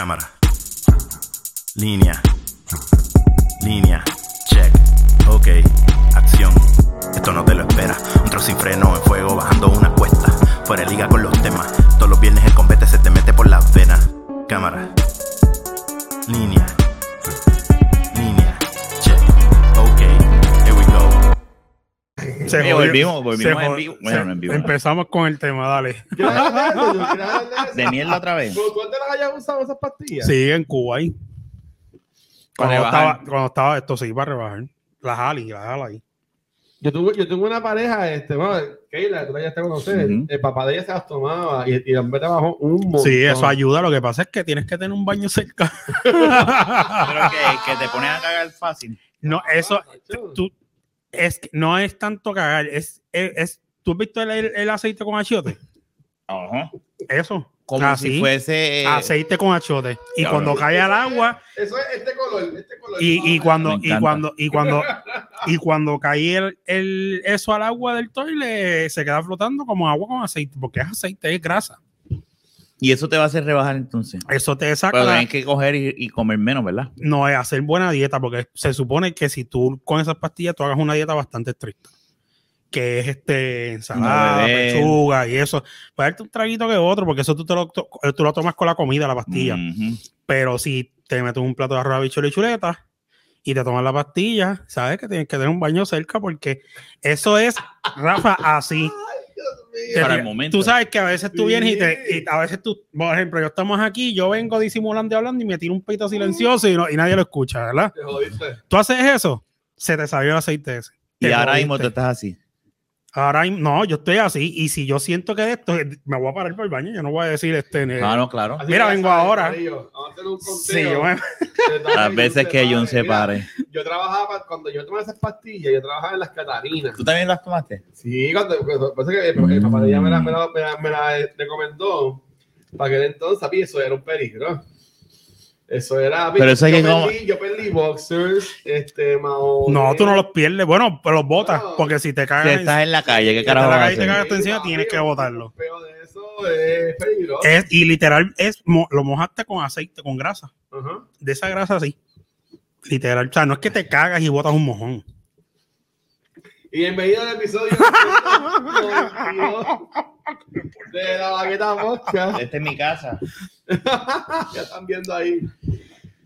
Cámara. Línea. Línea. Volvimos, en vivo. Bueno, se- no en vivo. Empezamos con el tema, dale. De mierda otra vez. ¿Tú tú antes las hayas usado esas pastillas? Sí, en Cuba ahí. Cuando estaba, cuando estaba esto, sí, para rebajar. Las Ali, las Ali ahí. Yo tuve, yo tuve una pareja, este, bueno, Keila, tú la ya te conoces, Ujú. el papá de ella se las tomaba y, y el hombre trabajó un montón. Sí, eso ayuda. Lo que pasa es que tienes que tener un baño cerca. Pero que, que te pones a cagar fácil. no, eso Macho. tú, es que no es tanto cagar. Es, es, ¿Tú has visto el, el- el aceite con achiote? Ajá. Eso. Como Así. si fuese. eh, aceite con achiote. Y cuando cae al agua, Eso es este color, este color. y, y cuando, Me y cuando, y cuando, y cuando cae el, el- eso al agua del toile, se queda flotando como agua con aceite, porque es aceite, es grasa. Y eso te va a hacer rebajar entonces. Eso te saca. Pero tienes que coger y, y comer menos, ¿verdad? no es hacer buena dieta, porque se supone que si tú con esas pastillas tú hagas una dieta bastante estricta, que es este ensalada, pechuga y eso, puede darte un traguito que otro, porque eso tú, te lo, tú lo tomas con la comida, la pastilla. Pero si te metes un plato de arroz, habichuela y chuleta y te tomas la pastilla, sabes que tienes que tener un baño cerca, porque eso es, Rafa, así. Que Para te- el momento. Tú sabes que a veces tú vienes y, te, y a veces tú, por ejemplo, yo estamos aquí, yo vengo disimulando y hablando y me tiro un peito silencioso y, no- y nadie lo escucha, ¿verdad? Te jodiste. Tú haces eso, se te salió el aceite ese. Y Te ahora mismo tú estás así. Ahora no, yo estoy así y si yo siento que de esto, me voy a parar por el baño, yo no voy a decir este. Ah, no, claro. Mira, vengo sabes, ahora. Vamos a hacer un conteo. Sí, yo me- Las veces que John se pare. Yo trabajaba, cuando yo tomaba esas pastillas, yo trabajaba en las Catarinas. ¿Tú también las tomaste? Sí, cuando, pasa que el, el papá de ella me la, me la- me la- me la recomendó. Para que entonces, papi, eso era un peligro. Eso era. Pero eso yo, que como- perdí, yo perdí boxers, este, Mao. No, tú no los pierdes. Bueno, pero los botas, No. porque si te Si cagas. estás en la calle, ¿qué te carajo vas a calle y te cagas encima, tienes que botarlo. Pero de eso es peligroso. Es, y literal, es, mo- lo mojaste con aceite, con grasa. Ajá. De esa grasa así. Literal. O sea, no es que te cagas y botas un mojón. Y bienvenido al episodio 22 de la baqueta mosca. Esta es mi casa. ya están viendo ahí.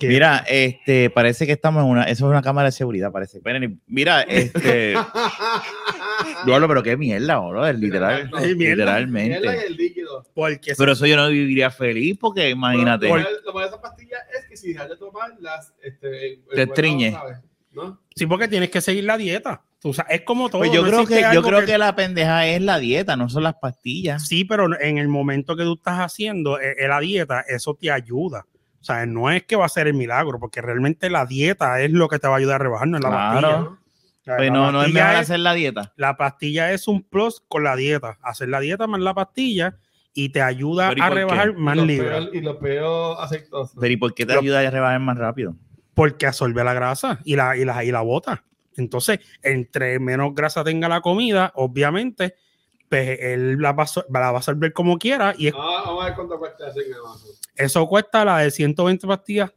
Que- Mira, este, parece que estamos en una, eso es una cámara de seguridad, parece. Mira, este, Duelo, pero qué mierda, bro, literal. Mierda literalmente. el líquido. Porque Pero eso yo no viviría feliz porque imagínate. Lo, lo malo de esas pastillas es que si dejas de tomarlas, este, Te cuerpo estriñe. no sabe, ¿no? sí, porque tienes que seguir la dieta. Tú sa- es como todo. Pues yo no creo que yo creo que la pendeja es la dieta, no son las pastillas. Sí, pero en el momento que tú estás haciendo eh, eh, la dieta, eso te ayuda. O sea, no es que va a ser el milagro, porque realmente la dieta es lo que te va a ayudar a rebajar, no es la Claro. pastilla. ¿no? O sea, Pues no, no es mejor es- hacer la dieta. La pastilla es un plus con la dieta. Hacer la dieta más la pastilla y te ayuda Pero ¿y a qué? rebajar más peor- y los peor aceitosos. Pero ¿y por qué te Lo- ayuda a rebajar más rápido? Porque absorbe la grasa y la, y la, y la bota. Entonces, entre menos grasa tenga la comida, obviamente, pues él la va, a absor- la va a absorber como quiera y es- Ah, vamos a ver cuánto cuesta ese Amazon. Eso cuesta la de 120 pastillas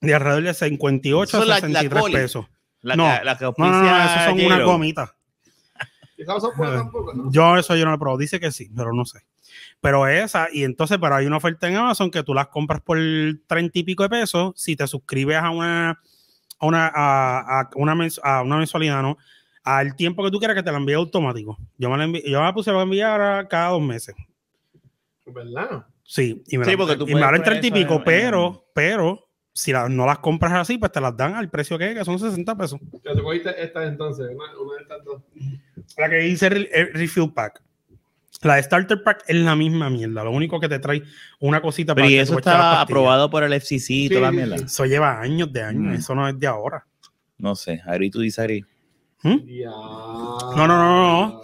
de alrededor de 58 Eso a es la- la 63 pesos. La, No, que, la que No, no, no, eso son unas gomitas. Yo eso yo no lo probé. Dice que sí, pero no sé. Pero esa, y entonces, pero hay una oferta en Amazon que tú las compras por 30 y pico de pesos si te suscribes a una, a una, a, a una, mens- a una mensualidad, ¿no? Al tiempo que tú quieras que te la envíe automático. Yo me la, envi- yo me la puse a enviar cada dos meses. ¿Verdad? Sí, y me, Sí, porque tú y me poner 30 y en- pico, en- pero, pero, si la- no las compras así, pues te las dan al precio que es, que son 60 pesos. Ya tú cogiste esta entonces, una, una de estas dos. La que dice el, el refill pack. La de starter pack es la misma mierda. Lo único que te trae una cosita Pero para y que eso te está aprobado por el FCC y toda la mierda. sí. Eso lleva años de años. Mm. Eso no es de ahora. No sé, agree to disagree. ¿Mm? Ya. No, no, no, no.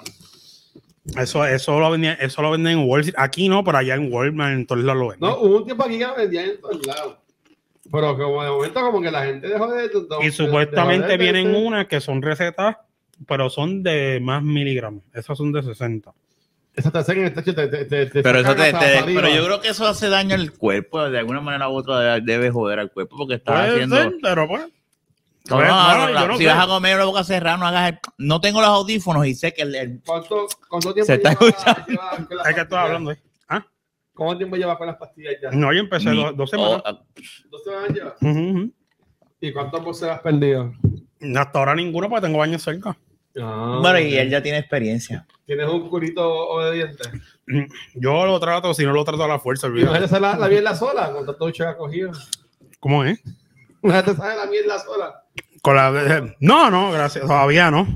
Eso, eso, lo venden, eso lo venden en Walmart. Aquí no, pero allá en Walmart, en todos lados lo venden. No, hubo un tiempo aquí que lo vendían en todos lados. Pero como de momento como que la gente dejó de... de- de- y supuestamente de- de- vienen unas que son recetas, pero son de más miligramos. Esas son de 60. Esa te hacen en el techo, te, te, te, te Pero, eso pero yo creo que eso hace daño al cuerpo. De alguna manera u otra debe joder al cuerpo porque estás Puede haciendo. ser, pero pues. No, no, no, no, no si sé. vas a comer la boca cerrada, no hagas el- No tengo los audífonos y sé que el, el- ¿Cuánto, cuánto tiempo Se está lleva- escuchando. lleva con las Es que estoy pastillas? hablando ahí. ¿Ah? ¿Cuánto tiempo lleva con las pastillas ya? No, yo empecé mi- dos, dos semanas. oh, ujú. ¿Y cuántos bolsas has perdido? Hasta ahora ninguno porque tengo baños cerca. Ah, bueno, y él ya tiene experiencia. ¿Tienes un culito obediente? Yo lo trato, si no lo trato a la fuerza, olvídate. Imagínate la, la mierda sola, con tanto ha cogido. ¿Cómo es? Imagínate sabe la mierda sola. Con la, no, no, gracias. Todavía no.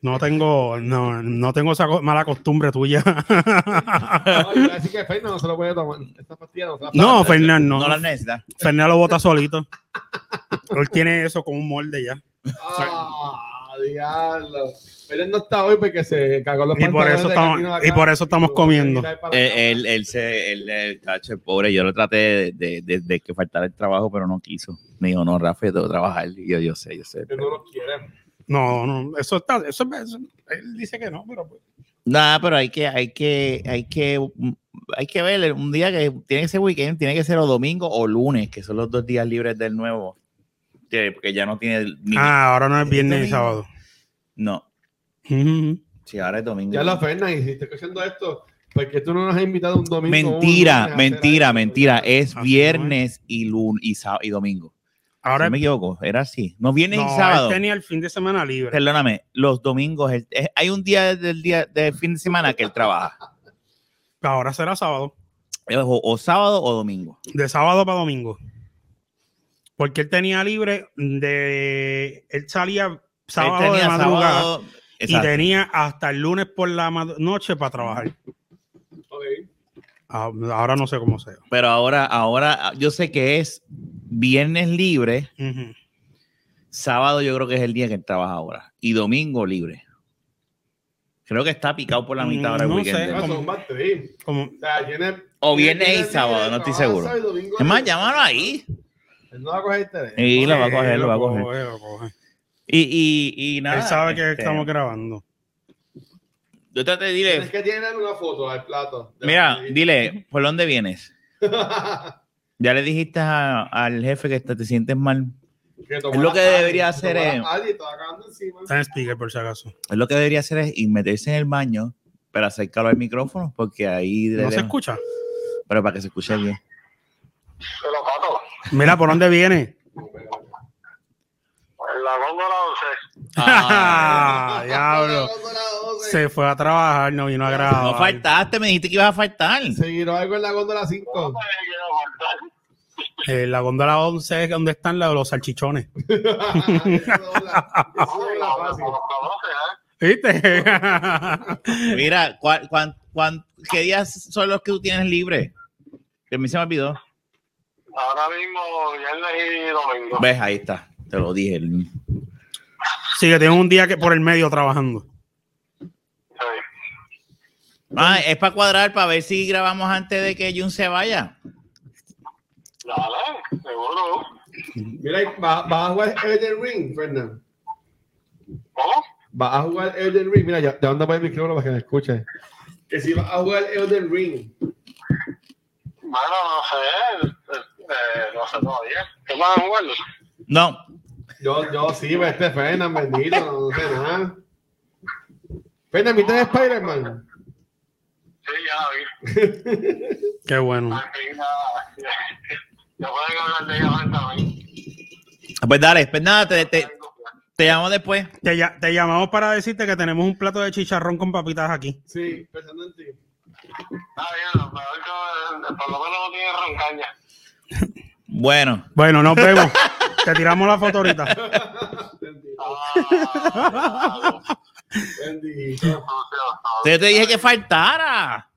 No tengo, no, no tengo esa co- mala costumbre tuya. Ay, así que Fernan no se lo puede tomar. Esta pastilla no se la No, Fernán, No, no. las necesitas. Fernán lo bota solito. Él tiene eso como un molde ya. Ah, diablo. Fernan no está hoy porque se cagó los Y por eso de estamos- acá. y por eso estamos comiendo. la Él, él, él se, él, él, el pobre, yo lo traté de, de, de- de que faltara el trabajo, pero no quiso. Me dijo, no, Rafa, yo tengo que trabajar. Y yo, yo sé, yo sé. No lo quiere. No, no, eso está, eso, eso- él dice que no, pero pues. Nada, pero hay que, hay que, hay que, hay que ver un día que tiene que ser weekend, tiene que ser o domingo o lunes, que son los dos días libres del nuevo. Que- Porque ya no tiene ni- Ah, ahora no es ¿Es viernes y sábado. No, sí, ahora es domingo. Ya lo Fernan, y si estoy escuchando esto, porque tú no nos has invitado un domingo. un Mentira, mentira, mentira. Es Así viernes y lunes y, sá- y domingo. Ahora no me equivoco, era así. No viernes no, y él sábado. tenía el fin de semana libre. Perdóname, los domingos, el- es- hay un día del día de fin de semana que él trabaja. Ahora será sábado. O, o sábado o domingo. De sábado para domingo. Porque él tenía libre de. Él salía Él sábado de tenía madrugada sábado- y tenía hasta el lunes por la noche para trabajar. Ok. Ah, Ahora no sé cómo sea. Pero ahora, ahora yo sé que es viernes libre, sábado yo creo que es el día que él trabaja ahora y domingo libre. Creo que está picado por la mitad ahora el No weekend. sé. de él. Ah. Como, O sea, tiene- O viernes y sábado, no estoy seguro. Es más, llámalo ahí. Él no va a coger el teléfono. Y lo va a coger, lo va a coger. coge, lo coge. Y, y, y nada. Él sabe que este, estamos grabando. Yo traté de Tienes dile, que tener una foto al plato. mira, dile, ¿por dónde vienes? Ya le dijiste a- al jefe que te, te sientes mal. Es lo que debería hacer es- está en speaker por si acaso. Es lo que debería hacer es meterse en el baño, pero acercarlo al micrófono, porque ahí. ¿No le- se escucha? Pero para que se escuche bien. Mira, ¿por dónde viene? La góndola 11. Ah, diablo. Se fue a trabajar, no vino a grabar. No faltaste, me dijiste que ibas a faltar. Seguirá algo en la góndola 5. Eh, la góndola 11 es donde están la- los salchichones. ¿Viste? Mira, ¿cuál, cuán- cuán- qué días son los que tú tienes libre? Que a mí se me olvidó. Ahora mismo, viernes y domingo. Ves, ahí está. Te lo dije. sí, que tiene un día que por el medio trabajando. Sí. Ah, es para cuadrar, para ver si grabamos antes de que Jun se vaya. Dale, seguro. Mira, va, va a jugar Elden Ring, Fernando. ¿Cómo? Va a jugar Elden Ring. Mira, ya, ya anda por el micrófono para que me escuche. Que si va a jugar Elden Ring. Bueno, no sé. Eh, no sé todavía. ¿Qué van a jugar? No, Yo, yo sí, este Fernan, bendito, no sé nada. Fernan, ¿viste Spider-Man? Sí, ya la vi. Qué bueno. Aquí ya, ya pueden hablar de ella también. pues dale, pues nada, te, te, te llamo después. Te, te llamamos para decirte que tenemos un plato de chicharrón con papitas aquí. Sí, pensando en ti. Está bien, pero que, eh, por lo menos no tiene roncaña. Bueno, Bueno, nos vemos. te tiramos la foto ahorita. Bendito. Ah, yo te dije que faltara.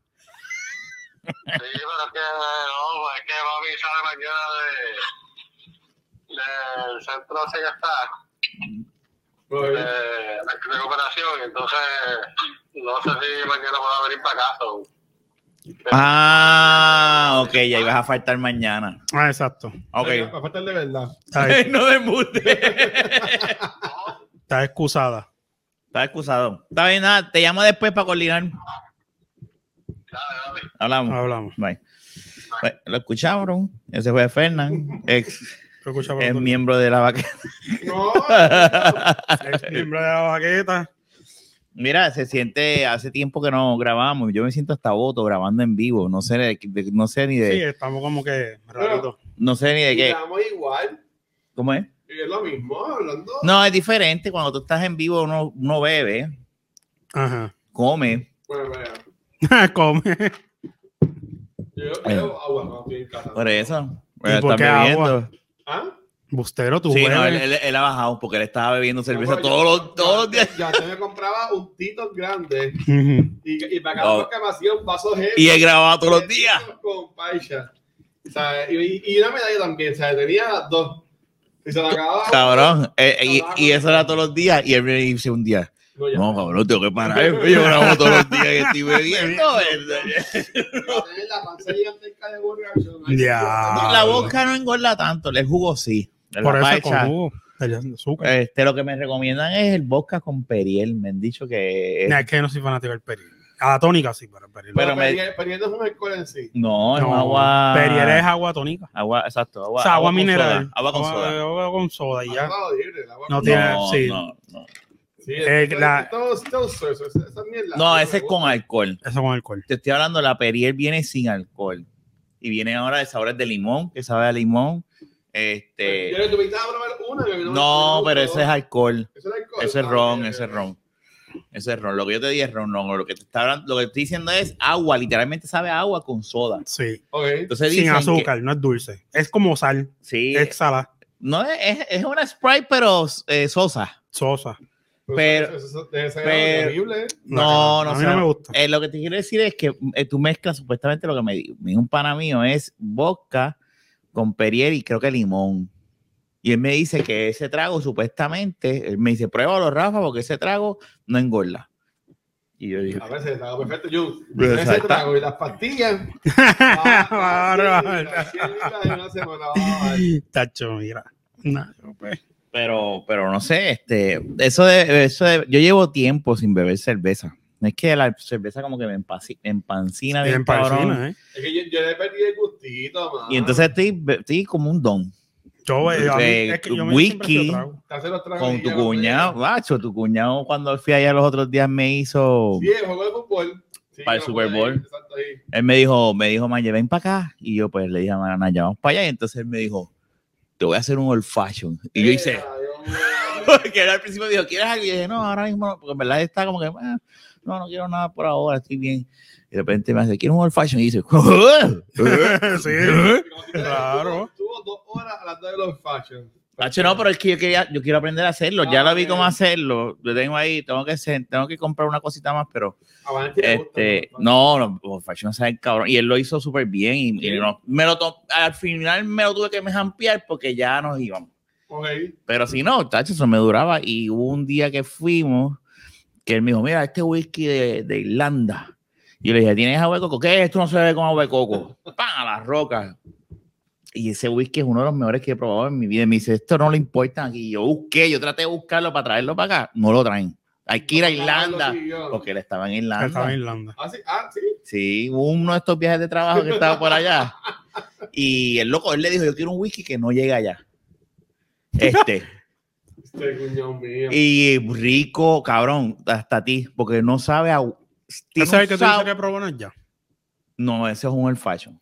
Sí, pero es que no, es que mami sale mañana de del centro ese que está, de recuperación, entonces no sé si mañana pueda venir para casa. Ah, ok, ya ibas a faltar mañana. Ah, exacto. Ok. Va a faltar de verdad. No desmuste. Está excusada. Está excusado. Está bien, nada, te llamo después para coordinar. Dale, dale. Hablamos. Hablamos. Bye. Lo escucharon. Ese fue Fernán, ex, miembro de la vaca. No, ex miembro de la vaqueta. Mira, se siente, hace tiempo que no grabamos. Yo me siento hasta voto grabando en vivo. No sé, de- de- no sé ni de, Sí, estamos como que raritos. no sé ni de qué. estamos igual. ¿Cómo es? Y es lo mismo, hablando. No, es diferente. Cuando tú estás en vivo, uno, uno bebe, Ajá. come. Bueno, vea. Come. Yo bebo agua estoy en casa. Por eso. ¿Y por está qué agua? bebiendo. ¿Ah? Bustero, tú Sí, no, él, él- él ha bajado porque él estaba bebiendo cerveza No, yo- todos, los, todos los yo- días. Ya te me compraba un tito grande y, y para cada Oh. boca me hacía un vaso heavy. Y él grababa todos los días. Con paisa. O sea, y, y una medalla también, o sea, tenía dos. Y se la acababa. Cabrón. eh, y, y eso era todos los días. Y él me dice un día, No, ya. no, cabrón, tengo que parar. Yo grabo todos los días que estoy bebiendo. La panza gigantesca de Burger la boca no engorda tanto, el jugo sí. Por eso con jugo. El azúcar. este, lo que me recomiendan es el vodka con periel. Me han dicho que. es- Nah, es que no soy fanático del peril. A la tónica sí, pero el peril. Pero Pero me- me... Perdiendo es un alcohol en sí. No, es no, agua. Peril es agua tónica. Agua, exacto. Agua, o sea, agua, con mineral. soda, Agua con soda. Agua con soda y ya. Libre, agua No tiene- No, sí. no, no. Sí, Eh, la- esa- esa mierda. No, ese es con alcohol. Eso con alcohol. Te estoy hablando, la Periel viene sin alcohol. Y viene ahora de sabores de limón, que sabe a limón. Este. Yo le tuve que probar una. No, pero ese es alcohol. Eso es alcohol. Ese es Ah, ron, ese es ron. Ese es ron. Lo que yo te dije es ron, no. Lo que te está hablando- lo que estoy diciendo es agua, literalmente sabe a agua con soda. Sí. Entonces Sin que- azúcar, no es dulce. Es como sal. sí, Es salada. no es, es, una Sprite, pero eh, sosa. Sosa. Pero- Eso- eso- debe ser pero- horrible. No, no, A mí no me gusta. Eh, lo que te quiero decir es que eh, tú mezclas supuestamente lo que me dijo, me dijo un pana mío es vodka con Perrier y creo que limón. Y él me dice que ese trago supuestamente, él me dice, pruébalo, Rafa, porque ese trago no engorda. Y yo dije, A veces está perfecto. Yo, Pero ese trago y las pastillas. Tacho, mira. Pues. pero, pero no sé, este, eso de, eso de- yo llevo tiempo sin beber cerveza. Es que la cerveza como que me empancina bien cabrón. parecida, ¿eh? Es que yo, yo le perdí el gustito, man. Y entonces estoy, estoy como un don. Yo, eh, Eh, es que yo whisky. con tu cuñado, macho, tu cuñado cuando fui allá los otros días me hizo, Sí, el juego de fútbol. Sí, Para el Super Bowl. ahí. él me dijo, me dijo, Maya, ven para acá, y yo pues le dije a Naya, vamos para allá, y entonces él me dijo, te voy a hacer un old fashion, y yo hice, mío. porque él al principio dijo, ¿quieres algo? Y yo dije, no, ahora mismo no, porque en verdad está como que, "Ah, no, no quiero nada por ahora, estoy bien, y de repente me hace, ¿quieres un old fashion? Y dice, sí. Claro. Estuvo dos horas hablando de los fashion. Nacho, no, pero es que yo quería, yo quiero aprender a hacerlo, ya lo vi cómo hacerlo, lo tengo ahí, tengo que, hacer- tengo que comprar una cosita más, pero le gusta, Este, ¿no? no, no, Old Fashion sabe cabrón. Y él lo hizo súper bien. Y, y Sí. no- me lo to- al final me lo tuve que me jampear porque ya nos íbamos. Ok. Pero si no, tacho, eso me duraba. Y hubo un día que fuimos que él me dijo: Mira, este whisky de, de Irlanda. Y yo le dije: ¿Tienes agua de coco? ¿Qué? Esto no se bebe con agua de coco. ¡Pam! A las rocas. Y ese whisky es uno de los mejores que he probado en mi vida. Y me dice: Esto no le importa aquí. Y yo busqué, yo traté de buscarlo para traerlo para acá. No lo traen. Hay que ir a Irlanda. Porque él estaba en Irlanda. Estaba en Irlanda. Ah, sí, ah, sí. Sí, hubo uno de estos viajes de trabajo que estaba por allá. Y el loco, él le dijo, yo quiero un whisky que no llegue allá. Este. Y rico, cabrón, hasta ti, porque no sabe a... tiene ¿Ese es el un que tú dices sabor- que probó ya? No, ese es un old fashion.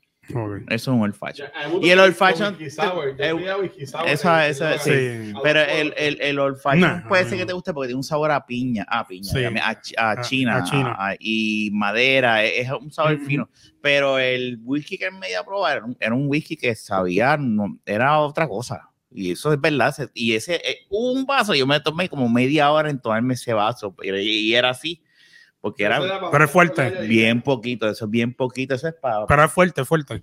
Eso es un old fashion. Y el old fashion- whisky sour, yo eh, esa- esa- sí. Pero el, el, el old fashion Nah, puede ser que te guste porque tiene un sabor a piña, a piña, Sí. a, a- a A- China, a China. a- y madera, es, es un sabor fino. Pero el whisky que me dio a probar era un, era un whisky que sabía, no, era otra cosa. Y eso es verdad. Y ese, eh, un vaso, yo me tomé como media hora en tomarme ese vaso. Y, era así, porque era Pero es fuerte. bien poquito, eso es bien poquito, eso es para... Pero es fuerte, fuerte.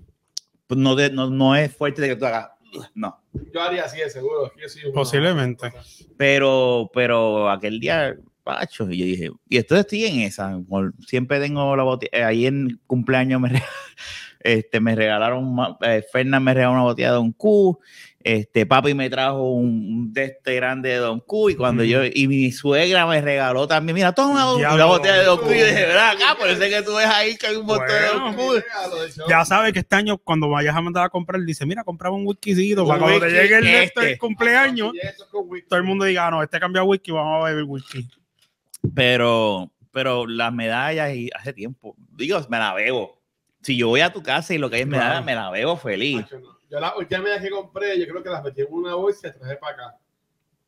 no, de- no, no es fuerte de que tú hagas, no. Yo haría así, de seguro. Yo soy un- Posiblemente. Pero, pero aquel día, pacho, y yo dije, y entonces estoy en esa, siempre tengo la botella, ahí en cumpleaños me Este, me regalaron, eh, Fernan me regaló una botella de Don Q. Este, papi me trajo un, de este grande de Don Q. Y cuando yo, y mi suegra me regaló también, mira, toma Don- una botella de Don Q. Y dije, ¿verdad? Acá, parece que tú ves ahí que hay un montón de Don Q. Ya sabes que este año, cuando vayas a mandar a comprar, dice: Mira, compraba un whiskycito para cuando te llegue el este este. cumpleaños. Todo el mundo diga: "Ah, No, este cambia whisky, vamos a beber whisky. Pero, pero las medallas, y hace tiempo, digo, me la bebo. Si yo voy a tu casa y lo que hay es medalla, Claro. me la bebo feliz. Macho, no. Yo la última vez que compré, yo creo que las metí en una bolsa y las traje para acá.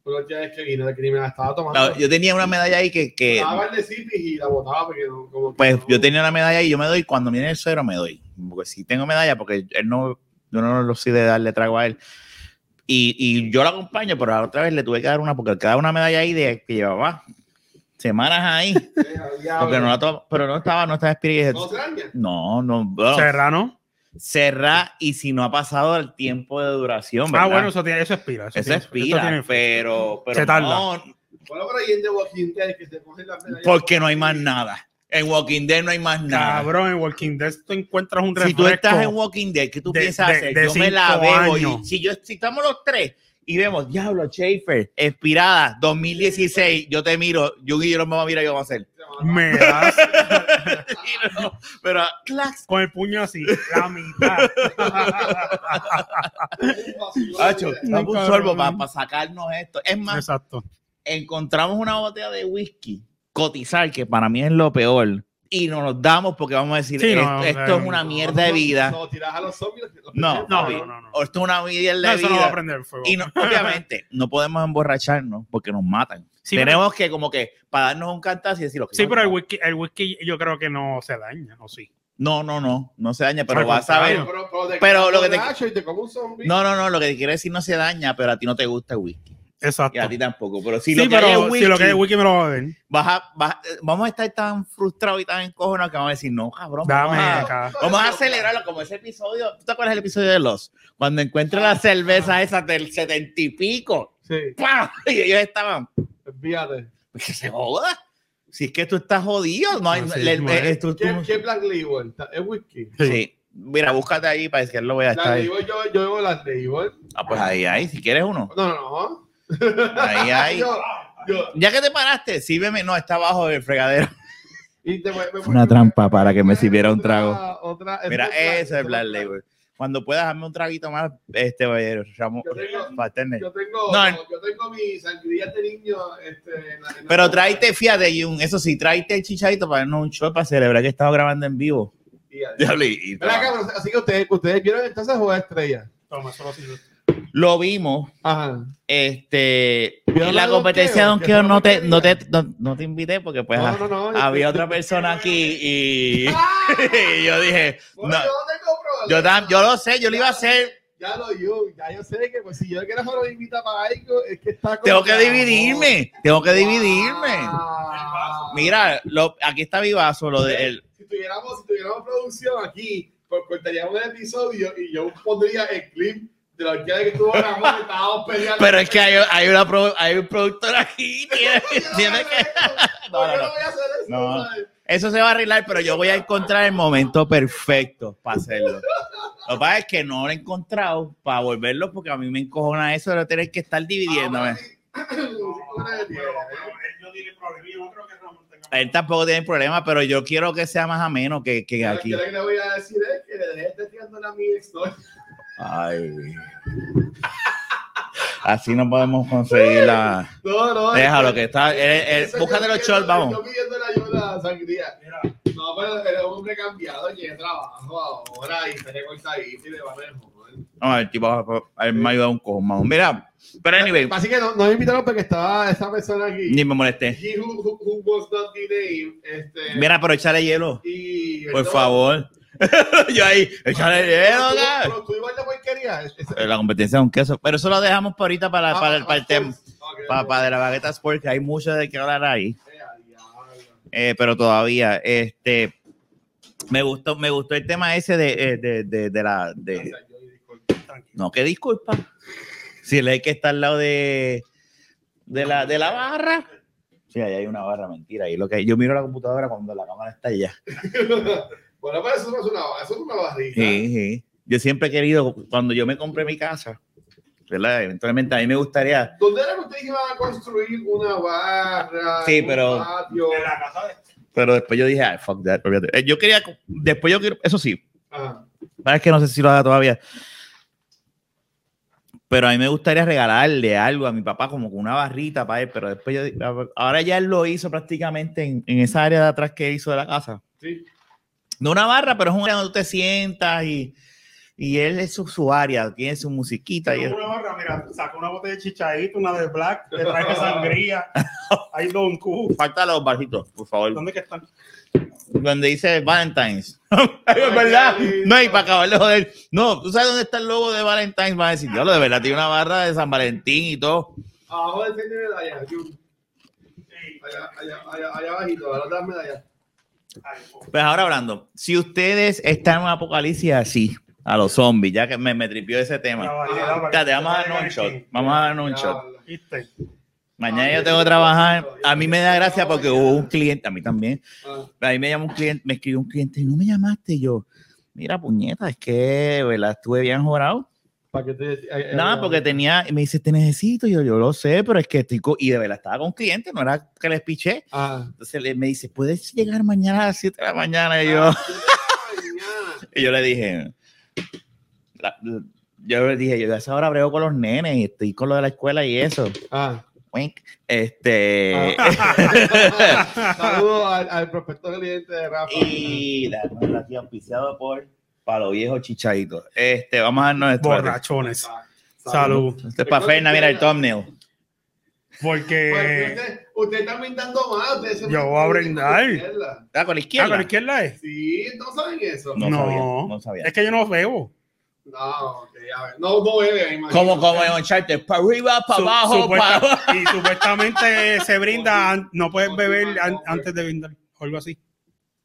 Fue la última vez que vine, que ni me la estaba tomando. No, yo tenía una medalla ahí que, que Estaba el de City y la botaba porque no, como que pues no- yo tenía una medalla y yo me doy, cuando viene el suero me doy. Porque si tengo medalla, porque él no, yo no lo sé de darle trago a él. Y, y yo lo acompaño, pero la otra vez le tuve que dar una, porque cada una medalla ahí de que llevaba semanas ahí, porque no la to- pero no estaba, no estaba espíritu. ¿No? No, no, bueno, Serrano. Cerrar y si no ha pasado el tiempo de duración, Ah, ¿verdad? bueno, eso, tiene, eso expira. Eso, Eso tiene- pero, pero Se tarda. no, porque no hay más nada. En Walking Dead no hay más nada. Cabrón, en Walking Dead tú encuentras un si refresco. tú estás en Walking Dead, ¿qué tú de- piensas de- hacer? de yo me la bebo. y si, yo, si estamos los tres y vemos, diablo, Schaefer, expirada, 2016, yo te miro, yo y yo no me voy a mirar, yo vamos a hacer. Me das no, pero, clax, con el puño así, la mitad. Hacho, dame un sorbo para sacarnos esto. Es más, Exacto. encontramos una botella de whisky, cotizar, que para mí es lo peor, y no nos damos porque vamos a decir, Sí, no, esto, esto es una mierda de vida. No, tiras a los zombies. los- los- No, No, papi, no, no, no. o esto es una mierda No, de eso no va a vida. prender el fuego. Y no, obviamente no podemos emborracharnos porque nos matan. Sí, Tenemos que como que para darnos un cantazo y decir, Sí, pero el whisky, el whisky yo creo que no se daña, ¿o sí? no, no, no, no se daña, pero Al vas a ver. Pero, lo que te- borracho y te come un zombie. No, no, no, lo que te quiero decir no se daña, pero a ti no te gusta el whisky. Exacto. Y a ti tampoco. Pero si sí, lo que pero es si lo que hay whisky me lo va a vas a- vas- vamos a estar tan frustrados y tan encojonados que vamos a decir, no, cabrón, vamos Dame a, acá. Vamos a celebrarlo como ese episodio. ¿Tú te acuerdas del episodio de Los? Cuando encuentra la cerveza esa del setenta y pico. Sí, ¡pam! Y ellos estaban. fíjate. Que se joda. Si es que tú estás jodido, no hay. No, sí, le- no es. tú- tú- ¿Qué, qué Black Label? ¿Es whisky? sí. Mira, búscate ahí para que él lo Está ahí. Label, yo, yo bebo Black Label. Ah, pues ahí, ahí. Si quieres uno. No, no, no. Ahí, ahí. Yo, yo, Ya que te paraste, sírveme. No, está abajo del fregadero. y te, me- me- Fue una trampa para que me sirviera un trago. Otra, otra- Mira, es ese es Black Label. Cuando puedas, darme un traguito más, este, Ramo, Yo tengo-. Yo tengo, No, no, yo tengo mi sangría de niño. Este, en la- en la- Pero tráete, fíjate, Jun, eso sí, tráete el chichadito para darnos un show para celebrar que estaba grabando en vivo. Y así que ustedes, ustedes vieron entonces Juego de Estrella. Toma, solo así. Lo vimos, Ajá. este, ¿Vieron en la competencia de Donkeo? No te, no te, no, no te invité porque pues No, ah, no, no, había otra persona aquí y, ¡Ah! y yo dije, Bueno, no, yo yo, lo sé, yo lo iba a hacer, Ya lo yo, ya yo sé que pues si yo quiero solo invita para algo, es que está como tengo que ah, dividirme, tengo que dividirme. wow. Mira, lo, aquí está Vivazo, lo de él. Si tuviéramos, si tuviéramos producción aquí, pues cortaríamos el episodio y yo pondría el clip de la orquídea que estuvo Ramón que estábamos peleando. Pero es que hay, hay, una pro- hay un productor aquí, tiene, no tiene que... eso. No, no, ¿Por qué no. no voy a hacer eso? No. ¿sabes? Eso se va a arreglar, pero yo voy a encontrar el momento perfecto para hacerlo. Lo que pasa es que no lo he encontrado para volverlo porque a mí me encojona eso de tener que estar dividiéndome. Él tampoco tiene problema, pero yo quiero que sea más ameno que, que Yo aquí. lo que le voy a decir es que le dejes de tirándole a mi ex. Ay. Así no podemos conseguir la. No, no. Déjalo que está. él- Eso búscate los shorts, vamos. Yo pidiendo la ayuda a sangría. No, pero eres un hombre cambiado, tiene trabajo ahora y está recortadito y le va mejor. No, el tipo a me ha ayudado un cojón, vamos. Mira, pero anyway, Así que no, no me invitaron porque estaba esa persona aquí. ni me molesté. He who, who, who was not the name. Este, Mira, pero échale hielo, y, por no, favor. yo ahí, échale Pero tú- igual de porquería. La competencia es un queso, pero eso lo dejamos para ahorita para, Ah, para, el- para el tema, para, para de la bagueta sport, que hay mucho de que hablar ahí. Eh. Eh, pero todavía, este, me gustó, me gustó el tema ese de, eh, de, de, de la, de, no, que disculpa. Si le hay que estar al lado de, de la, de la barra. Sí, ahí hay una barra, mentira. Ahí lo que yo miro la computadora cuando la cámara está allá. Bueno, pero eso no es una, eso es una barriga. Sí, sí. Yo siempre he querido, cuando yo me compré mi casa, ¿verdad? Eventualmente a mí me gustaría. ¿Dónde era que ustedes iban a construir una barra? Sí, un pero- patio? En la casa de Pero después yo dije, ay, fuck that. Eh, Yo quería, después yo quiero, eso sí, Ajá. es que no sé si lo haga todavía. Pero a mí me gustaría regalarle algo a mi papá, como con una barrita para él. Pero después yo, ahora ya él lo hizo prácticamente en, en esa área de atrás que hizo de la casa. Sí. No una barra, pero es un área donde tú te sientas y, y él es su, su área, tiene su musiquita. Y una barra, mira, saca una botella de chichadito, una de black, te traje sangría. Hay Don Q. falta los barritos, por favor. ¿Dónde que están? donde dice Valentine's. es verdad. No, y para acabar de joder. No, tú sabes dónde está el logo de Valentine's. Va a decir, diablo, de verdad, tiene una barra de San Valentín y todo. Abajo del centro de medalla. Jun. Allá, allá, allá, allá abajito, a las medallas. Pues ahora hablando, si ustedes están en un apocalipsis así, a los zombies, ya que me, me tripió ese tema. vamos a darnos un shot. aquí. Vamos a darnos un shot. ¿Viste? Mañana yo tengo que trabajar. A mí me da gracia porque hubo un cliente, a mí también. Ah, A mí me llamó un cliente, me escribió un cliente y no me llamaste. Yo, mira, puñeta, es que, ¿verdad? Estuve bien jorado. Para que te, Nada, porque tenía, y me dice, te necesito. Y yo, yo lo sé, pero es que estoy, y de verdad estaba con clientes, no era que les piché. Ah. Entonces le- me dice, ¿puedes llegar mañana a las 7 de la mañana? Y yo, Ah, mañana. y yo le dije, la- yo le dije, yo a esa hora brego con los nenes y estoy con lo de la escuela y eso. Ah. Wink. Este, Saludos al, al prospector cliente de Rafa. y la aquí auspiciado por Palo Viejo Chichadito. Este, vamos a darnos esto. Borrachones. Ah, Salud. Este es para Ferna, mira el thumbnail. Pues, Porque. usted, usted está brindando más. Yo voy a brindar. ¿Está con la Ah, izquierda? ¿con la izquierda es? Sí, no saben eso. No, No. sabía, no sabía. Es que yo no bebo. No, ok, a ver. No, no bebe. Como, como en Uncharted, para arriba, para Su- abajo, supuesta- para abajo. Y supuestamente se brinda, no puedes beber an- antes de brindar, o algo así.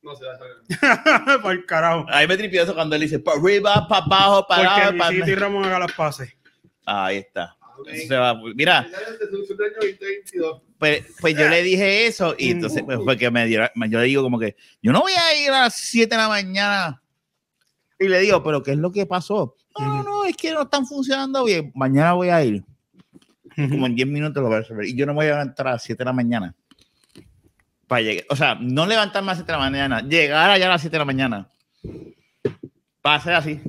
No sé, está bien. Por el carajo. Ahí me tripió eso cuando él dice para arriba, para abajo, para Porque abajo, y Ramón haga las pases. Ahí está. Eso se va. Mira, Desde su- su año 2022. pues, pues yo le dije eso y entonces pues, fue que me dio, me- yo le digo como que yo no voy a ir a las 7 de la mañana y le digo, pero ¿qué es lo que pasó? No, no, es que no están funcionando bien. Mañana voy a ir. Como en 10 minutos lo voy a resolver. Y yo no voy a levantar a las 7 de la mañana. Para llegar. O sea, no levantarme a las 7 de la mañana. Llegar allá a las 7 de la mañana. Para hacer así.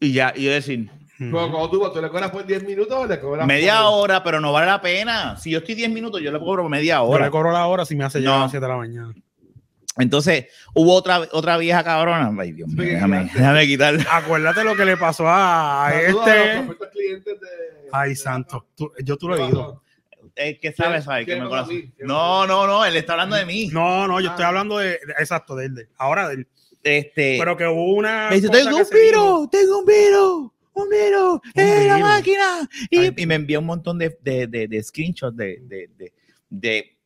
Y ya, y yo decir, Pero cuando tú, ¿tú le cobras por 10 minutos o le cobras media por- hora, pero no vale la pena. Si yo estoy 10 minutos, yo le cobro media Yo hora. le cobro la hora si me hace llegar No. a las 7 de la mañana. Entonces, hubo otra, otra vieja cabrona. Ay, Dios mío, déjame, déjame quitar. Acuérdate lo que le pasó a, a Saludos a los este. prospectos clientes de. Ay, de- santo. Tú- yo tú lo he oído. El que sabe, sabe. que ¿Quién me conoce. No, no, no, él está hablando de mí. No, no, yo Ah. estoy hablando de, de- exacto, de él. de- ahora de él. Este, Pero que hubo una. me dice, tengo un virus, tengo un virus, un ¡eh, la máquina! Y, y me envió un montón de, de, de, de screenshots de, de, de, de-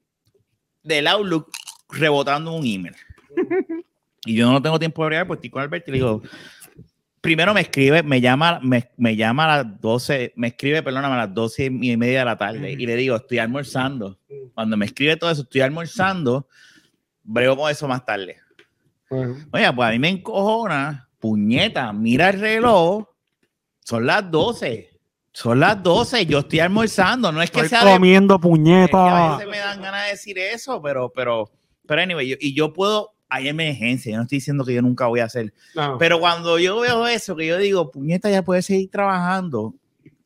del Outlook rebotando un email. Y yo no tengo tiempo de bregar, pues estoy con Alberto y le digo, primero me escribe, me llama, me, me llama a las 12, me escribe, perdóname, a las 12 y media de la tarde y le digo, estoy almorzando. Cuando me escribe todo eso, estoy almorzando, brego con eso más tarde. Bueno. Oye, pues a mí me encojona, puñeta, mira el reloj, son las 12. Son las 12, yo estoy almorzando, no es que Estoy sea de comiendo es que a puñeta. veces me dan ganas de decir eso, pero, pero, pero anyway, yo- y yo puedo, hay emergencia, yo no estoy diciendo que yo nunca voy a hacer, No. pero cuando yo veo eso, que yo digo, puñeta, ya puede seguir trabajando,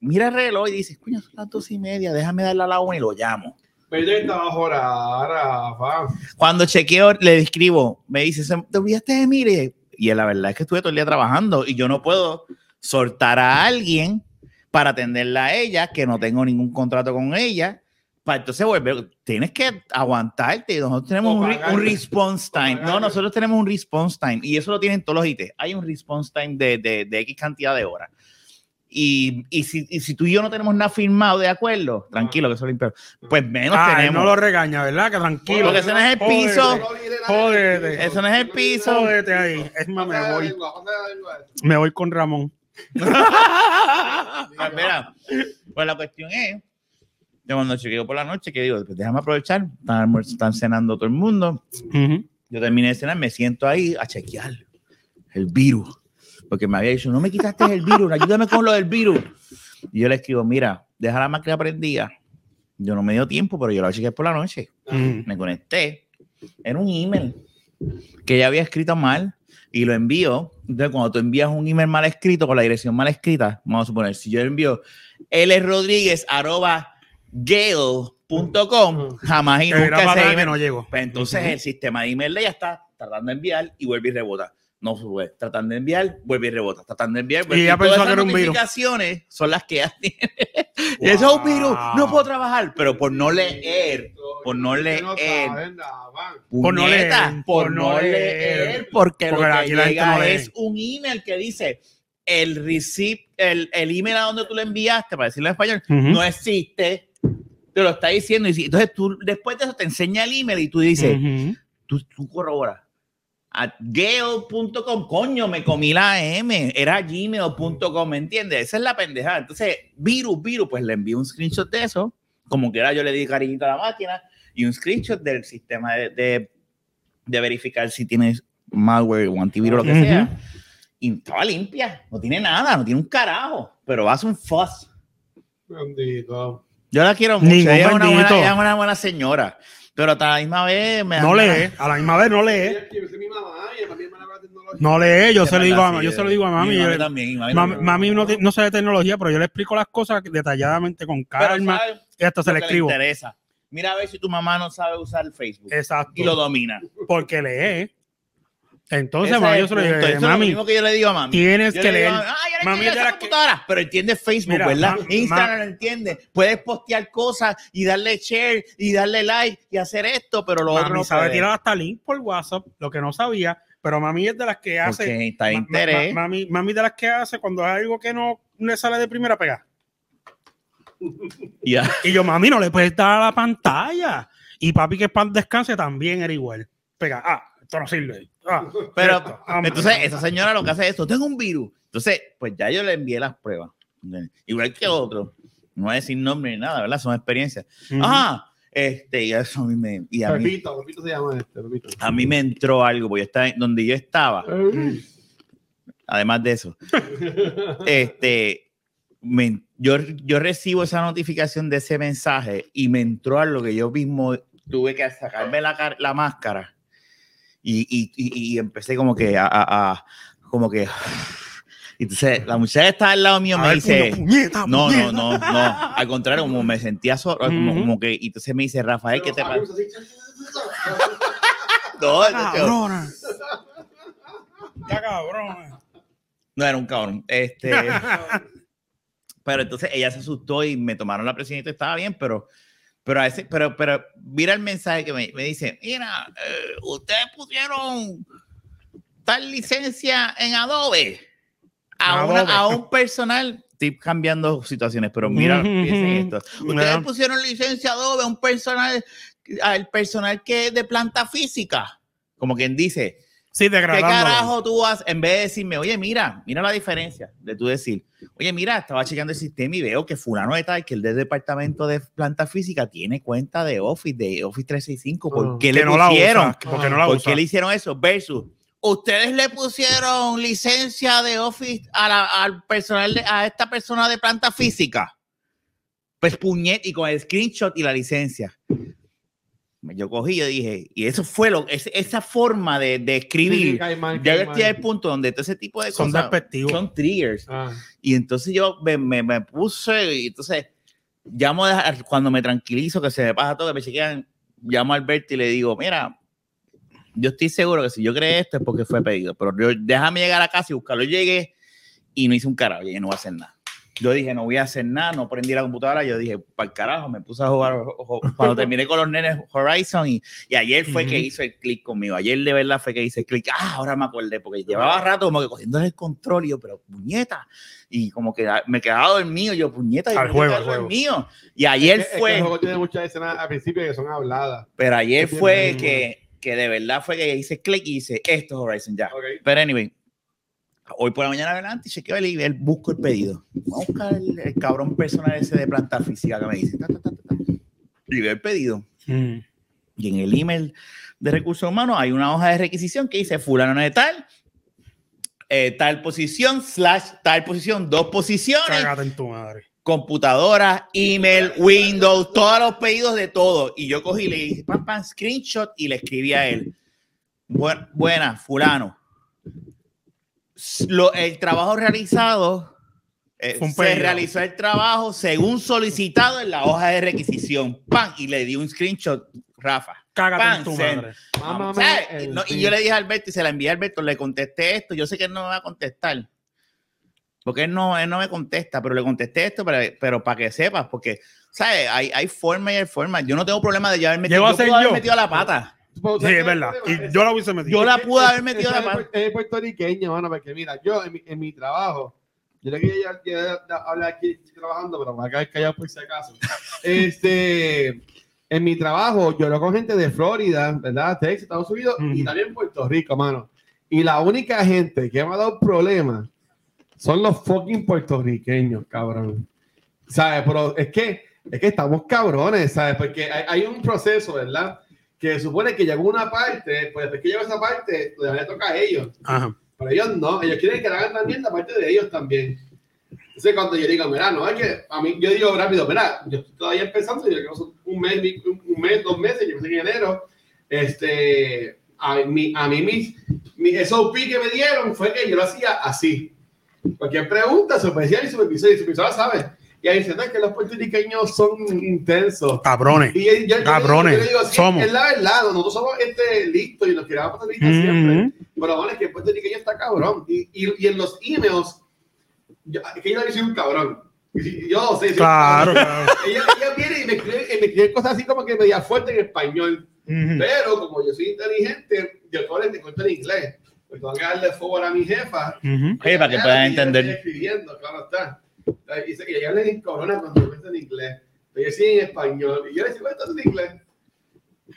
mira el reloj y dices, coño, son las dos y media, déjame darle a la una y lo llamo. Pero yo estaba ahora. Cuando chequeo, le escribo, me dice, "Se- te olvidaste de Y- y la verdad es que estuve todo el día trabajando y yo no puedo soltar a alguien para atenderla a ella, que no tengo ningún contrato con ella, para entonces volver, tienes que aguantarte, nosotros tenemos un, re- un response time, no, nosotros tenemos un response time y eso lo tienen todos los IT, hay un response time de, de, de X cantidad de horas. Y, y, si, y si tú y yo no tenemos nada firmado de acuerdo, tranquilo que eso limpio, pues menos Ah, él tenemos. no lo regaña, ¿verdad? Que tranquilo. Porque ese no es el piso. Jódete. Eso no es el piso. Jódete ahí. Es más, me voy. Me voy con Ramón. Pues mira, pues la cuestión es que cuando chequeo por la noche, que digo, pues déjame aprovechar, están, cenando todo el mundo. Yo terminé de cenar, me siento ahí a chequear el virus. Porque me había dicho, no me quitaste el virus, ayúdame con lo del virus. Y yo le escribo, mira, deja la máquina prendida. Yo no me dio tiempo, pero yo la chequeé por la noche. Me conecté. Era un email que ella había escrito mal y lo envío. Entonces, cuando tú envías un email mal escrito con la dirección mal escrita, vamos a suponer, si yo envío lrodríguez arroba gale.com, jamás y nunca ese email no llegó. pues entonces el sistema de email de ella está tratando de enviar y vuelve y rebota. No sube, tratando de enviar, vuelve y rebota, tratando de enviar. vuelve- ella todas pensó esas que era un virus. notificaciones son las que ella tiene. y eso es un virus, no Wow. puedo trabajar, pero por no leer, por no leer, saben van. Por no leer, por no no leer, porque, Porque lo que llega no es un email que dice el receipt, el, el email a donde tú lo enviaste, para decirlo en español, no existe. Te lo está diciendo. Y si- entonces tú, después de eso, te enseña el email y tú dices, tú, tú corroboras. A gale.com, coño, me comí la M, era gmail.com, ¿me entiendes? Esa es la pendejada. Entonces, virus, virus, pues le envío un screenshot de eso, como que era yo le di cariñito a la máquina, y un screenshot del sistema de, de, de verificar si tienes malware o antivirus, lo que sea. Y estaba limpia, no tiene nada, no tiene un carajo, pero hace un fuss. Bendito. Yo la quiero mucho, Ningún ella es, una buena, bendito. ella es una buena señora, pero a la misma vez me No lee, a la misma vez no lee. No lee, yo se lo digo a, yo se lo digo a mami. mami también, mi mami mami, también. mami no, sabe tecnología, pero yo le explico las cosas detalladamente con Pero calma sabe y hasta se le escribo. interesa. Mira a ver si tu mamá no sabe usar Facebook Exacto. y lo domina. Porque lee. Entonces, Ese mami, yo se lo punto. Eso es lo mismo que yo le digo a mami. tienes Yo que le leer. mami, "Ah, yo Mami entiendo es de esa las que- computadora", pero entiende Facebook, Mira, ¿verdad? Instagram lo entiende. Puedes postear cosas y darle share y darle like y hacer esto, pero lo otro Mami no sabe tirar hasta link por WhatsApp, lo que no sabía, pero mami es de las que hace. Porque está de interés. ma- mami, mami de las que hace cuando hay algo que no le sale de primera pega. Ya. Y yo, mami, no le puedes dar a la pantalla. Y papi, que pan descanse también era igual. Pega, ah, esto no sirve. Ah, Pero esto, entonces esa señora lo que hace es esto, tengo un virus. Entonces, pues ya yo le envié las pruebas. Igual que otro. No voy a decir nombre ni nada, ¿verdad? Son experiencias. Ah, este, y eso a mí me, y a mí, Pepito, se llama este, Pepito. a mí me entró algo, porque yo estaba donde yo estaba, además de eso, este, me- yo, yo recibo esa notificación de ese mensaje y me entró algo que yo mismo tuve que sacarme la, la máscara y, y, y, y empecé como que a, a- a- como que, y entonces la muchacha estaba al lado mío A me ver, dice, puño, puñeta, no, no, puñeta. no, no, al contrario, como me sentía solo, como, como que, y entonces me dice, Rafael, ¿qué te pasa? No, no, cabrona. Ya, cabrona. no, era un cabrón. Este, pero entonces ella se asustó y me tomaron la presión y todo estaba bien, pero, pero, a ese, pero, pero mira el mensaje que me, me dice, mira, eh, ustedes pusieron tal licencia en Adobe a, una- Adobe. a un personal. Estoy cambiando situaciones, pero mira, piensen esto. Ustedes pusieron licencia Adobe a un personal, al personal que es de planta física. Como quien dice, Sí, ¿Qué carajo tú vas en vez de decirme, oye, mira, mira la diferencia de tú decir, oye, mira, estaba chequeando el sistema y veo que fulano de tal, que el del departamento de planta física tiene cuenta de Office, de Office 365, ¿por Ah. qué Que le no la pusieron? usa, porque no la ¿Por usa. qué le hicieron eso? Versus, ustedes le pusieron licencia de Office a la- al personal, de- a esta persona de planta física. Pues puñet y con el screenshot y la licencia. Yo cogí y dije, y eso fue lo, es- esa forma de, de escribir. Ya yo estoy al punto donde todo ese tipo de Son cosas son triggers. Ah, Y entonces yo me, me, me puse y entonces llamo a- cuando me tranquilizo, que se me pasa todo, que me chequean, llamo a Alberto y le digo, mira, yo estoy seguro que si yo creé esto es porque fue pedido, pero yo, déjame llegar a casa y buscarlo. Llegué y no hice un carajo, y no voy a hacer nada. Yo dije, no voy a hacer nada, no prendí la computadora, yo dije, para el carajo, me puse a jugar, cuando terminé con los nenes Horizon y, y ayer fue que Ujú. hizo el clic conmigo, ayer de verdad fue que hice el clic, ah, ahora me acordé, porque llevaba rato como que cogiendo el control y yo, pero puñeta, y como que ah, me quedaba dormido, yo, puñeta, yo Al juego, al juego. dormido. Y ayer es que- es que fue, el juego tiene muchas escenas al principio que son habladas. pero ayer fue que, que de verdad fue que hice clic y hice esto es Horizon ya. Ok. Pero anyway, hoy por la mañana adelante chequeo el email, busco el pedido. Vamos a buscar el, el cabrón personal ese de planta física que me dice. ta. Y veo el pedido. Mm. Y en el email de recursos humanos hay una hoja de requisición que dice fulano de tal, eh, tal posición, slash tal posición, dos posiciones, Cágate en tu madre. computadora, email, Windows, todos los pedidos de todo. Y yo cogí y le dije, pam, pam, screenshot y le escribí a él. "Bu- buena, fulano. Lo, el trabajo realizado, eh, se realizó el trabajo según solicitado en la hoja de requisición. Pam, y le di un screenshot, Rafa. Cágate en tu madre. El No, y yo le dije a Alberto y se la envié a Alberto, le contesté esto, yo sé que él no me va a contestar. Porque él no, él no me contesta, pero le contesté esto, pero, pero para que sepas, porque, ¿sabes? Hay, hay forma y hay forma. Yo no tengo problema de ya haber metido, a yo pude haber yo. metido la pata. Sí, ¿sabes es verdad. Y yo la hubiese metido. Yo la pude haber metido la Es- pata. Es puertorriqueño, mano, porque mira, yo en mi, en mi trabajo, yo le quería hablar aquí estoy trabajando, pero me voy a quedar callado por si acaso. Este, en mi trabajo, yo lo con gente de Florida, ¿verdad? Texas, Estados Unidos y Ujú. también Puerto Rico, mano. Y la única gente que me ha dado problemas son los fucking puertorriqueños, cabrón. ¿Sabes? Pero es que, es que estamos cabrones, ¿sabes? Porque hay, hay un proceso, ¿verdad? Que supone que llegó una parte, pues después que llega esa parte, le toca a ellos. Ajá. Pero ellos no, ellos quieren que le hagan también la parte de ellos también. Entonces, cuando yo digo, mira, no, es que a mí, yo digo rápido, mira, yo estoy todavía empezando, yo creo que son un mes, un, mes, dos meses, yo empecé en enero, este, a mí, a mí mis, mi SOP que me dieron fue que yo lo hacía así. Cualquier pregunta, supervisor y supervisor, y supervisora sabe. Y ahí dicen, es que los puertorriqueños son intensos. Cabrones. Y yo- yo- yo- Cabrones, yo le digo, sí, somos. Es la verdad, nosotros somos este, listos y nos queremos pasar listos siempre. Ujú. Pero bueno, es que el puertorriqueño está cabrón. Y, y, y en los emails, yo, es que yo soy un cabrón. Yo sé. un Claro, claro. Ella, ella viene y me escribe, y me escribe cosas así como que media fuerte en español. Pero como yo soy inteligente, yo todo le cuento en inglés. Pues tengo que darle favor a mi jefa. Ujú. Oye, para que puedan entender. estoy escribiendo, claro está. Dice que ella le dice cabrona cuando yo en inglés. Pero yo sí en español. Y yo le digo, ¿estás en inglés?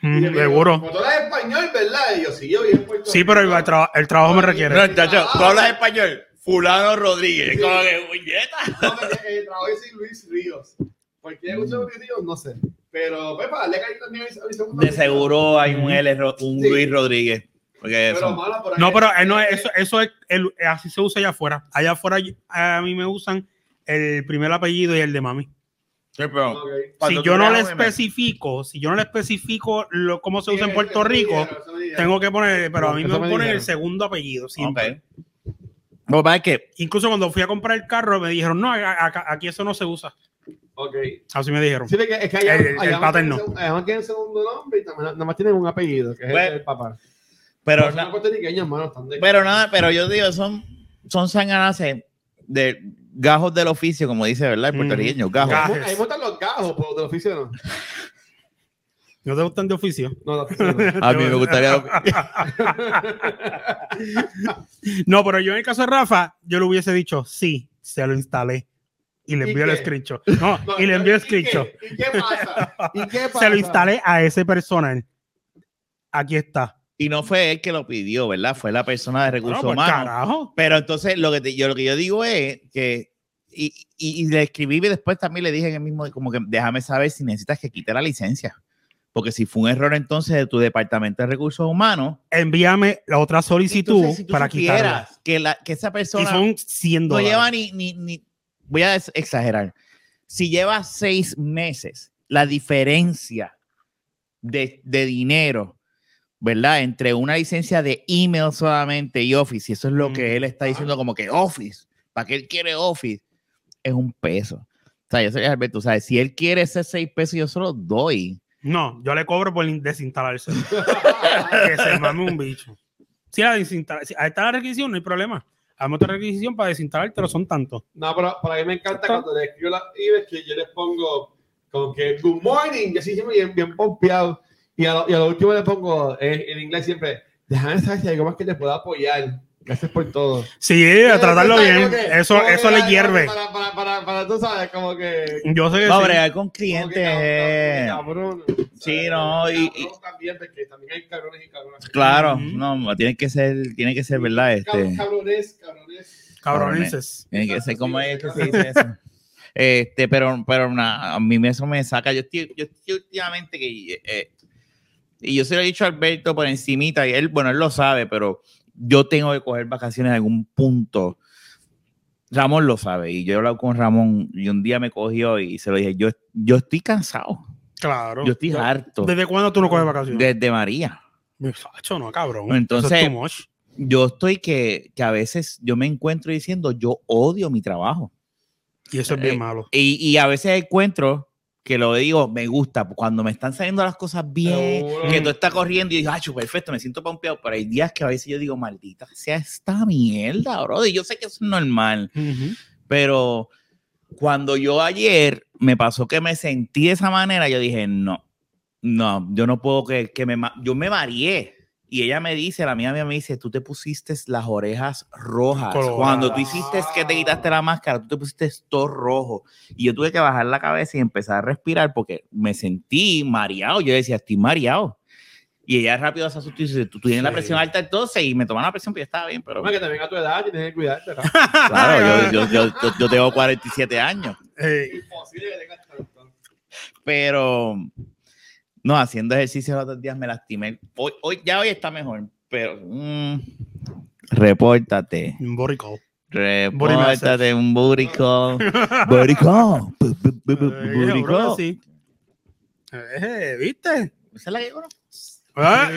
Dijo, Seguro. Como tú hablas español, ¿verdad? Y yo, sí, yo en Sí, pero el, Rico. tra- el trabajo me requiere. No, chacho, tú hablas español. Fulano Rodríguez. Sí. Como que, muñeta. No, porque el trabajo es Luis Ríos. ¿Por qué escucho Luis Ríos? No sé. Pero, pues, para darle cariño también a mi segundo De seguro hay un L, Ro- un Sí. Luis Rodríguez. Porque Pero, por ahí- No, pero eh, no, eso, eso es, el- así se usa allá afuera. Allá afuera a mí me usan el primer apellido y el de mami. Sí, pero si yo no le especifico, si yo no le especifico lo, cómo se usa en Puerto Rico, tengo que poner, pero a mí me me ponen el segundo apellido. siempre. Lo que Incluso cuando fui a comprar el carro, me dijeron, no, aquí eso no se usa. Ok. Así me dijeron. Sí, porque es que allá, El- paterno. no tienen- segundo nombre y también, nada más tienen un apellido, que es Pues, el, el papá. pero, Pero na- hermano, de- pero nada, pero yo digo, son, son sanganaces de gajos del oficio, como dice, ¿verdad? El Mm. puertorriqueño, gajos. Ga- Ahí me gustan los gajos, pero del oficio no. ¿No te gustan de oficio? No, de oficio no. A mí me gustaría. No, pero yo en el caso de Rafa, yo le hubiese dicho, sí, se lo instalé. Y le ¿Y envió el screenshot. No, No, y le envió el ¿y qué? screenshot. ¿Y qué pasa? ¿Y qué pasa? Se lo instalé a ese personal. Aquí está. Y no fue él que lo pidió, ¿verdad? Fue la persona de recursos Bueno, pues, humanos. carajo. Pero entonces lo que, te- yo, lo que yo digo es que, y, y, y le escribí y después también le dije en el mismo, como que déjame saber si necesitas que quite la licencia. Porque si fue un error entonces de tu departamento de recursos humanos, Envíame la otra solicitud entonces, si tú para quitarla. que, la, que esa persona son 100 no lleva ni, ni, ni, voy a exagerar, si lleva seis meses, la diferencia de, de dinero, ¿verdad? Entre una licencia de email solamente y Office, y eso es lo Mm. que él está diciendo como que Office, ¿para qué él quiere Office? Es un peso. O sea, yo soy Alberto, ¿sabes? Si él quiere ese seis pesos, yo se los doy. No, yo le cobro por desinstalarse. que se mame un bicho. Si la desinstala, si ahí está la requisición, no hay problema. Hazme otra requisición para desinstalar, pero son tantos. No, pero para mí me encanta cuando le escribo las emails que yo les pongo como que good morning, y así siempre bien, bien pompeado. Y a, lo, y a lo último le pongo eh, en inglés siempre, déjame saber si hay algo más que te pueda apoyar. Gracias por todo. Sí, a tratarlo bien. que- Eso, que eso le hierve. Para, para, para, para, tú sabes, como que. Yo sé que No, sí. bregar con que clientes. cabrón, cabrón. Sí, no, y- Cabrón también, porque también hay cabrones y cabrones. Claro, no, tiene que ser, tiene que ser, ¿verdad? Este, Cabrones, cabrones. Cabronenses. Tiene que ser como sí, es que se dice eso. Este, pero, pero na- a mí eso me saca. Yo estoy, yo estoy últimamente que eh, Y yo se lo he dicho a Alberto por encimita, y él, bueno, él lo sabe, pero yo tengo que coger vacaciones en algún punto. Ramón lo sabe, y yo he hablado con Ramón, y un día me cogió y se lo dije, yo, yo estoy cansado, Claro. yo estoy harto. ¿Desde cuándo tú no coges vacaciones? Desde María. Muchacho, no, cabrón. Entonces- es. Yo estoy que, que a veces yo me encuentro diciendo, yo odio mi trabajo. Y eso es bien eh, malo. Y, y a veces encuentro que lo digo, me gusta, cuando me están saliendo las cosas bien, que tú estás corriendo y digo, ay, perfecto, me siento pompeado, pero hay días que a veces yo digo, maldita sea esta mierda, bro. Y yo sé que eso es normal, pero cuando yo ayer me pasó que me sentí de esa manera, yo dije, no, no, yo no puedo que, que me, yo me mareé. Y ella me dice, la mía, mía me dice, tú te pusiste las orejas rojas. Coloradas. Cuando tú hiciste que te quitaste la máscara, tú te pusiste todo rojo. Y yo tuve que bajar la cabeza y empezar a respirar porque me sentí mareado. Yo decía, estoy mareado. Y ella rápido se asustó y dice, tú, tú tienes la Sí. presión alta entonces. Y me tomaron la presión, pero yo estaba bien. Pero que también a tu edad tienes que cuidarte, ¿no? claro, yo, yo, yo, yo- tengo 47 años. Imposible que tengas pero no, haciendo ejercicio los otros días me lastimé. Hoy, hoy ya hoy está mejor, pero mm, repórtate. un call. Repórtate un bu- bu- bu- Eh, ¿Viste? ¿Esa es la que conozco? Ah,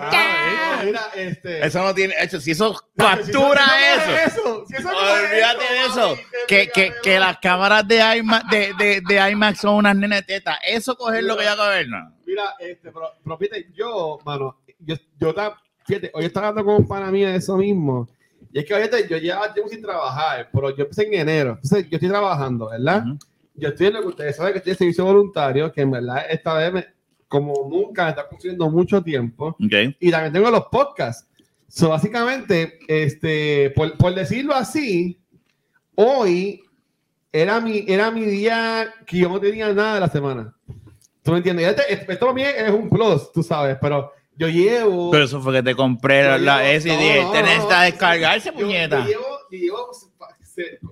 Ah, Mira, este. Eso no tiene hecho. Si eso Si eso- captura eso si eso no Olvídate de eso. Que, que, que las cámaras de IMAX, de, de, de IMAX son unas nenas de teta. Eso coger lo que ya coger, no. Mira, este, pero, pero fíjate, yo, mano, yo, yo ta- fíjate, hoy estaba hablando con un pana mío de eso mismo. Y es que ahorita yo llevaba tiempo sin trabajar, pero yo empecé en enero. Entonces, yo estoy trabajando, ¿verdad? Yo estoy en lo que ustedes saben que estoy en servicio voluntario, que en verdad esta vez, me- como nunca, me está consumiendo mucho tiempo. Ok. Y también tengo los podcasts. So, básicamente, este, por, por decirlo así, hoy era mi, era mi día que yo no tenía nada de la semana. ¿Tú me entiendes? Este- esto esto para mí es un plus, tú sabes, pero yo llevo... Pero eso fue que te compré la, yo la llevo- ese no, no, Tenés no, descargarse, Yo- yo puñeta. llevo, yo llevo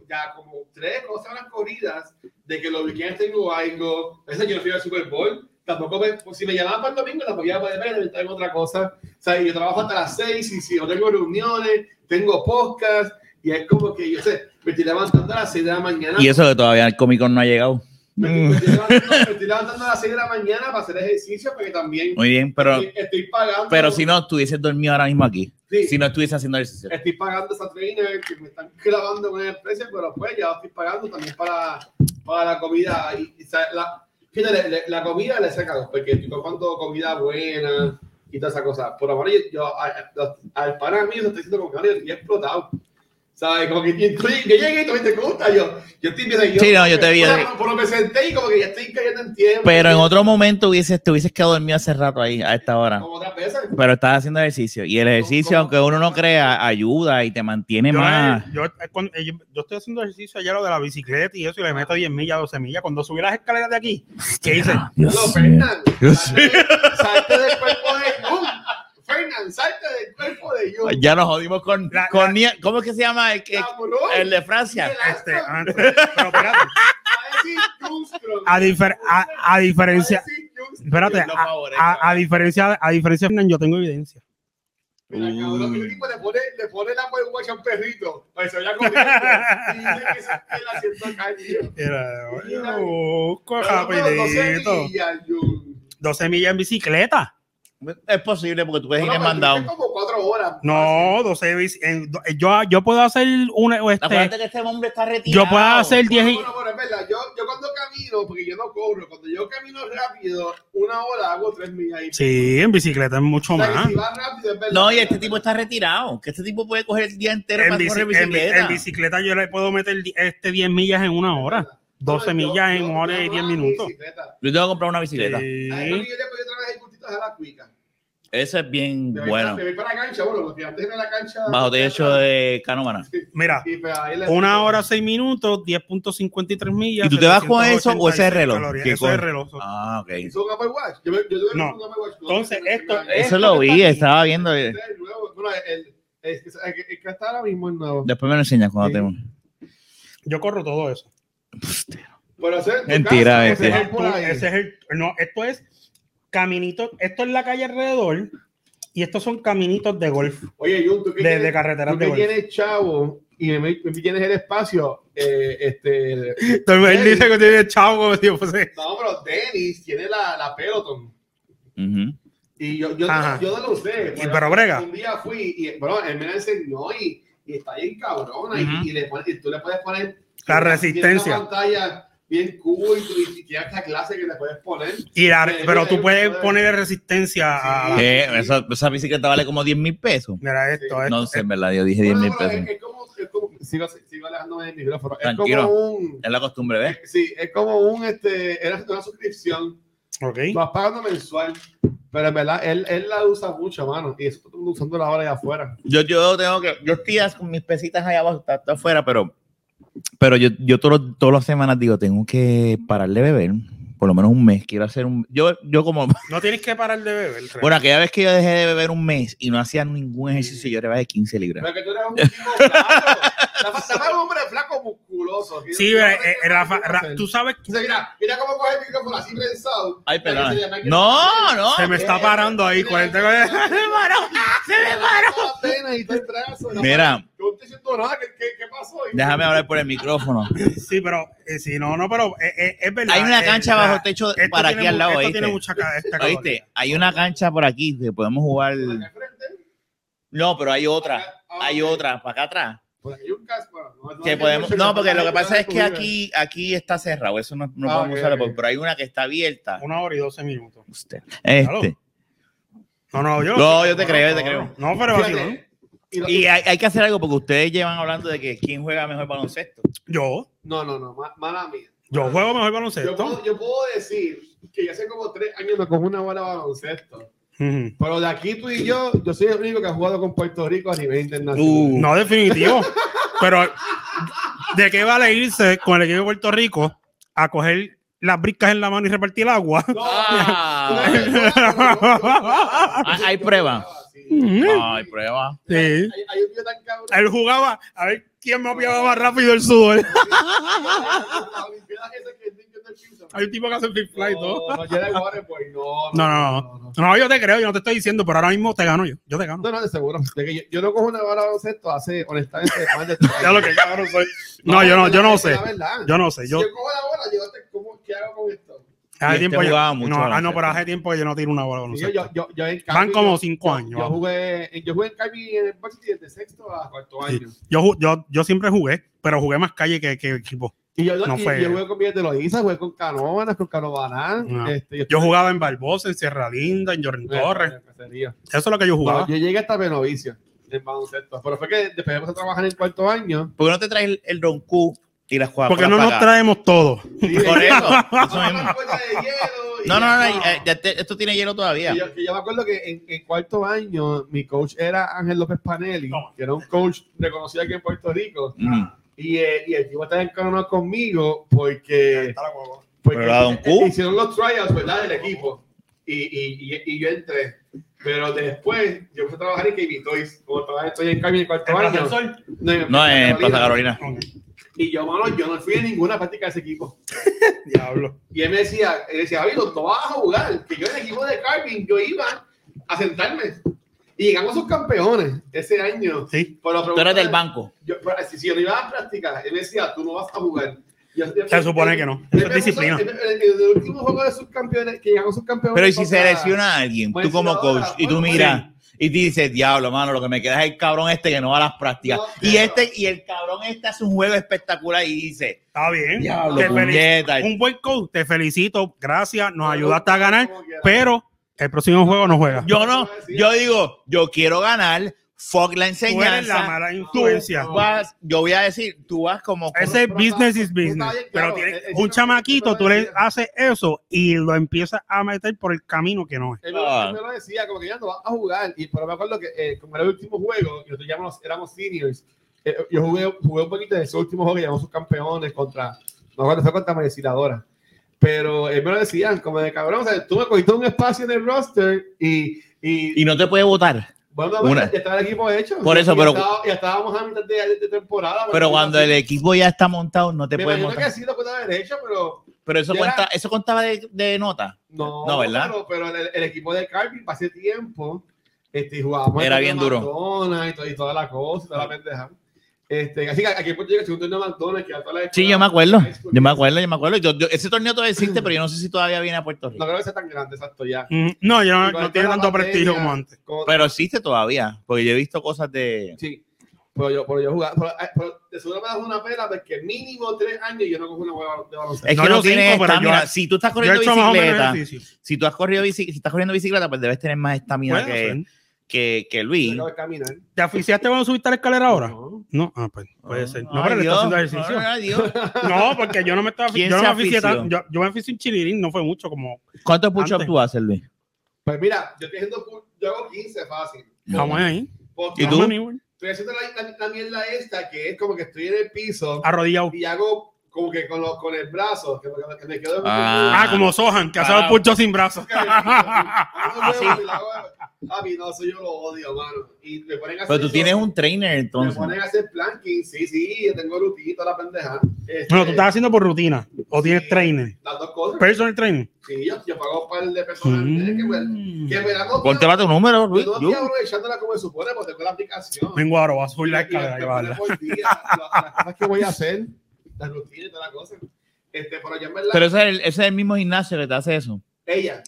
ya como tres o semanas corridas de que los weekends tengo algo. Ese yo no fui al Super Bowl. Tampoco me, pues, si me llamaban para el domingo, tampoco iba a poder ver, estar en otra cosa. O sea, yo trabajo hasta las seis y si yo tengo reuniones, tengo podcast y es como que yo sé, me estoy levantando a las seis de la mañana. Y eso que todavía el Comic Con no ha llegado. Me, me estoy levantando, me estoy levantando a las seis de la mañana para hacer ejercicio porque también Muy bien, pero, estoy, estoy pagando. pero si no estuvieses dormido ahora mismo aquí. Sí. Si no estuviese haciendo ejercicio. estoy pagando esa trainer que me están clavando con el precio, pero pues ya estoy pagando también para, para la comida. Y, y, ¿sabes? la, fíjate, la, comida le saca dos, porque estoy comprando comida buena y todas esas cosas. Por menos yo, yo a- al pana mío estoy diciendo como que "Mario, estoy explotado. ¿Sabes? Como que yo, yo llegué y tú te gusta. Yo, yo estoy viendo yo. Sí, no, yo te vi. Por lo que senté y como que ya estoy cayendo en tiempo. Pero en otro momento hubieses, te hubieses quedado dormido hace rato ahí, a esta hora. Como otras veces. Pero estás haciendo ejercicio. Y el ejercicio, ¿Cómo? aunque uno no crea, ayuda y te mantiene Yo, más. eh, yo, eh, cuando- eh, yo- estoy haciendo ejercicio allá lo de la bicicleta y eso y le meto 10 millas, 12 millas. Cuando subí las escaleras de aquí, ¿qué hice? No, Dios salte, salte del cuerpo de. Fernan, salte del cuerpo de Jun. Ya nos jodimos con, La- con la- ¿Cómo es que se llama el, el- Cabrón. el de Francia? Este, ah, pero espérate, a difer- a, a diferencia, espérate, a, a- a diferencia, a diferencia, de Fernan, yo tengo evidencia. Mira, cabrón, ese tipo le pone, le pone la a un perrito. Para que se vaya. Y dice que se. Era, yo busco rapidito. millas, Jun. 12 millas en bicicleta. Es posible porque tú puedes ir en mandado. como cuatro horas. No, 12 bici- en- yo, yo puedo hacer una, o este, Acuérdate que este hombre está retirado. yo puedo hacer 10 y- Bueno, bueno, es verdad. Yo, yo cuando camino, porque yo no corro, cuando yo camino rápido, una hora hago tres millas. y- Sí, en bicicleta es mucho O sea, más. si rápido, es verdad. No, y este tipo está retirado. Que este tipo puede coger el día entero En, para bici- correr en bi- bicicleta. en bicicleta yo le puedo meter este 10 millas en una hora. 12 Yo- millas en yo- una hora y 10 hago mi minutos. bicicleta. Yo tengo que comprar una bicicleta. Sí. Ay, no, yo a la cuica. Ese es bien Me voy bueno. para- Me voy para la cancha, bueno, antes de la cancha. Bajo techo de Canómana. Mira, Y pues una hora 6 minutos, 10.53 millas. ¿Y tú te vas con eso o ese 786 reloj? ¿Qué Eso es reloj. Ah, ok. ¿Hizo un Apple Watch? Yo, yo tuve No. un Apple Watch. Entonces, esto- no, Eso Esto lo vi, estaba viendo. Este es el el, el, el, que- el que está ahora mismo es nuevo. Después me lo enseñas cuando Sí. tengo. Yo corro todo eso. Pero ese es Mentira, es, es ese es el. No, esto es caminitos. Esto es la calle alrededor y estos son caminitos de golf, Oye, Jun, tú que de, tienes- de carreteras tú de que golf. tienes chavo y me, me tienes el espacio, eh, este... Él dice que tiene chavo como si fuese- No, pero Dennis tiene la, la Peloton. Ujú. Y yo, yo, Ajá. yo no lo usé. Y pero brega. Un día fui y, bro, él me la enseñó y, y está bien cabrona. y- Ujú. y, le pone- y tú le puedes poner La resistencia. Pantalla bien cool y, tú- y tiene esta clase que le puedes poner. Y la- Eh, pero eh, tú puedes eh, ponerle resistencia a la- Sí. Eh, esa, esa bicicleta vale como 10 mil pesos. Mira esto, Sí. esto, No sé, en verdad, yo dije 10 Bueno, mil pero pesos. es, es como, es como sigo, sigo alejándome del micrófono. Tranquilo. Es como un, Es la costumbre, ¿ves? sí, es como un, este, era una suscripción. ok. Vas pagando mensual. Pero en verdad, él, él la usa mucho, mano. Y eso todo el mundo usando la hora allá afuera. Yo, yo tengo que, yo estoy con mis pesitas allá abajo, está, está afuera, pero, pero yo, yo todos los- todas las semanas digo, tengo que parar de beber, por lo menos un mes. Quiero hacer un, yo, yo como, No tienes que parar de beber. Bueno, aquella vez que yo dejé de beber un mes y no hacía ningún ejercicio, yo rebajé 15 libras. Pero que tú eres un tipo flaco. Dame un hombre flaco musculoso. sí, eh, eh, Rafa, Ra- tú sabes que mira, mira cómo coge el micrófono así prensado. Ay, perdón. se No, no. se me está parando ahí. 40 Se me paró. El brazo. No, Mira. Yo no estoy diciendo nada. ¿Qué, qué, qué pasó? Déjame hablar por el micrófono. Sí, pero eh, si no, no, pero eh, eh, es verdad. Hay una cancha bajo techo para aquí al lado, Esto ¿oíste? tiene mucha. ¿Oíste? Hay una cancha por aquí que podemos jugar. No, pero hay otra. ah, Hay otra, para acá atrás. No Que podemos, no, porque lo que pasa es que aquí, aquí está cerrado, eso no, no Ah, podemos ok, usarlo, ok. porque- pero hay una que está abierta. Una hora y 12 minutos. Usted. Este. No, no, yo No, yo te creo, yo te no, creo. No, pero Fíjate, y hay, hay que hacer algo porque ustedes llevan hablando de que quién juega mejor baloncesto. Yo, No, no, no, ma- mala mía. yo juego mejor Yo baloncesto. puedo, yo puedo decir que ya hace como tres años me cojo una bola de baloncesto. Pero de aquí tú y yo, yo soy el único que ha jugado con Puerto Rico a nivel internacional. Uh. No, definitivo. Pero, ¿de qué vale irse con el equipo de Puerto Rico a coger las briscas en la mano y repartir el agua? No, Ah. no, no, no. ¿Hay- hay prueba? Sí. Hay, hay un video tan cabrón. Él jugaba a ver quién mapeaba más rápido el sudor. Hay un tipo que hace flip fly y todo. No, no, no, No, no, no. No, yo te creo, yo no te estoy diciendo, pero ahora mismo te gano yo. Yo te gano. No, no, de seguro. De que yo, yo no cojo una bola de baloncesto hace, honestamente, más de tres Ya lo que cabrón soy. No, yo no, yo no sé. Yo no sé. Si Yo yo cojo la bola, yo te, ¿cómo, ¿qué hago con esto? hace este tiempo yo, jugaba mucho no, ah, no, baloncesto. pero hace tiempo que yo no tiro una bola con Y yo, yo, yo, yo Van como yo- cinco yo- años, Yo jugué, yo jugué en Calvi en el varsity desde sexto a cuarto Sí. año. Yo, yo, yo siempre jugué, pero jugué más calle que, que equipo. Y yo, No y- fue- yo jugué con Villas de Loíza, jugué con Canóvanas, con Canovanán. No. Este, Yo jugaba en Barbosa, en Sierra Linda, en Jorrin Torres. Eso es lo que yo jugaba. No, yo llegué hasta Benovicio en baloncesto. Pero fue que después de empezar a trabajar en el cuarto año. ¿Por qué no te traes el, el Don Q y las juegas Porque no nos traemos todo. Sí, Por eso. mismo. No, no, no, ya, eh, te- esto tiene hielo todavía. Yo, me acuerdo que en, en cuarto año mi coach era Ángel López Panelli, No. que era un coach reconocido aquí en Puerto Rico. Mm. Y, eh, y el tipo estaba encanado conmigo porque, porque Q. hicieron los tryouts, ¿verdad? Del equipo. Y, y, y, y yo entré. Pero después yo fui a trabajar en KB Toys. Como todavía estoy en cambio en cuarto año. No, en No, en Plaza Carolina. Y yo, mano, yo no fui a ninguna práctica de ese equipo. Diablo. Y él me decía, él decía, Vito, tú vas a jugar. Que yo en el equipo de Carvin, yo iba a sentarme. Y llegamos a sus campeones ese año. Sí. Pero Tú eres del banco. Yo, pero si, si yo no iba a practicar, él me decía, tú no vas a jugar. Yo- yo- Se supone que no. Eso es disciplina. En, en- en el último juego de subcampeones, que llegamos a subcampeones. Pero ¿y si se lesiona a alguien, tú como coach, y tú miras y dices, diablo, mano, lo que me queda es el cabrón este que no va a las prácticas. No, y este, y el cabrón este hace un juego espectacular y dice, Está bien. diablo. Un buen coach, te felicito. Gracias, nos Pero- ayudaste a ganar. Pero el próximo juego no juega. Yo no, yo digo, yo quiero ganar, fuck la Tú eres la enseñanza. mala Tú influencia. vas, yo voy a decir, tú vas como Ese pero business is business. Pero claro, tiene- es- es- un es- chamaquito, tú le es- haces eso y lo empiezas a meter por el camino que no es. Él, me- Ah. él me lo decía, como que ya no vas a jugar. Y, pero me acuerdo que, eh, como era el último juego, y nosotros ya éramos, éramos seniors, eh, yo jugué, jugué un poquito de ese último juego que llamamos sus campeones contra, no acuerdo, fue contra Mereciladora. Pero él me lo decían, como de cabrón, o sea, tú me cogiste un espacio en el roster y. y, y no te puede votar. bueno, una- ya estaba el equipo hecho. Por eso, pero- estaba- ya estábamos a mitad de, de temporada. Pero cuando el equipo ya está montado, no te me puede imagino votar. que sí lo haber hecho, pero Pero eso, cuenta, era- eso contaba de, de nota. No, No, ¿verdad? Pero, pero el, el equipo de Carby hace tiempo este, jugábamos Era bien duro. Y, todo- y toda la cosa, y toda la pendeja. Este, así que aquí en Puerto Rico, segundo torneo de McDonald's, que a todas las Sí, yo me acuerdo. Yo me acuerdo, yo me acuerdo. Yo- yo- ese torneo todavía existe, pero yo no sé si todavía viene a Puerto No Rico. creo que sea tan grande, exacto, ya. Mm, No, ya no, no tiene la tanto prestigio como antes. como- Pero existe todavía, porque yo he visto cosas de... Sí. Pero yo, pero yo jugaba, pero, eh, pero de seguro me das una pena porque mínimo tres años yo no cojo una hueva de baloncesto. Es No, que yo no tienes cinco, pero estamina. yo- Si tú estás Yo corriendo bicicleta, si tú has corrido si estás corriendo bicicleta, pues debes tener más estamina Puede que, ser. Que, que Luis. ¿Te asfixiaste cuando subiste a la escalera ahora? No. No, ah, pues puede ser. No, pero le está haciendo ejercicio. ay, Dios. No, porque yo no me estaba ¿Quién yo no me tan- yo, yo me asfixié en chilirín, no fue mucho como ¿Cuántos push-ups tú haces, Luis? Pues mira, yo estoy haciendo, pu- yo hago 15 fácil. vamos ahí. ¿Y tú? Estoy haciendo la, la, la mierda esta que es como que estoy en el piso Arrodillado. y hago como que con, los con el brazo, que, me- que me quedo Ah. Ah, como Sohan, que hace Ah. los puchos sin brazos. Así. A mí no, eso yo lo odio, mano. Y me ponen a hacer Pero tú eso, tienes un trainer, Me entonces. ponen a hacer planking, sí, sí, yo tengo rutinita la pendeja. Este, Bueno, tú estás haciendo por rutina. O tienes Sí. trainer. Las dos cosas. Personal trainer. Sí, yo, yo pago un par de personas que me, Mm. que me la Ponte para tu número, Luis. Yo no estoy aprovechándola como se supone, porque tengo la aplicación. Vengo ahora, voy a subir la Y- y escalera me las cosas que voy a hacer, las rutinas y toda la cosa. Este, pero yo en verdad, Pero ese es, el, ese es el mismo gimnasio que te hace eso. ella,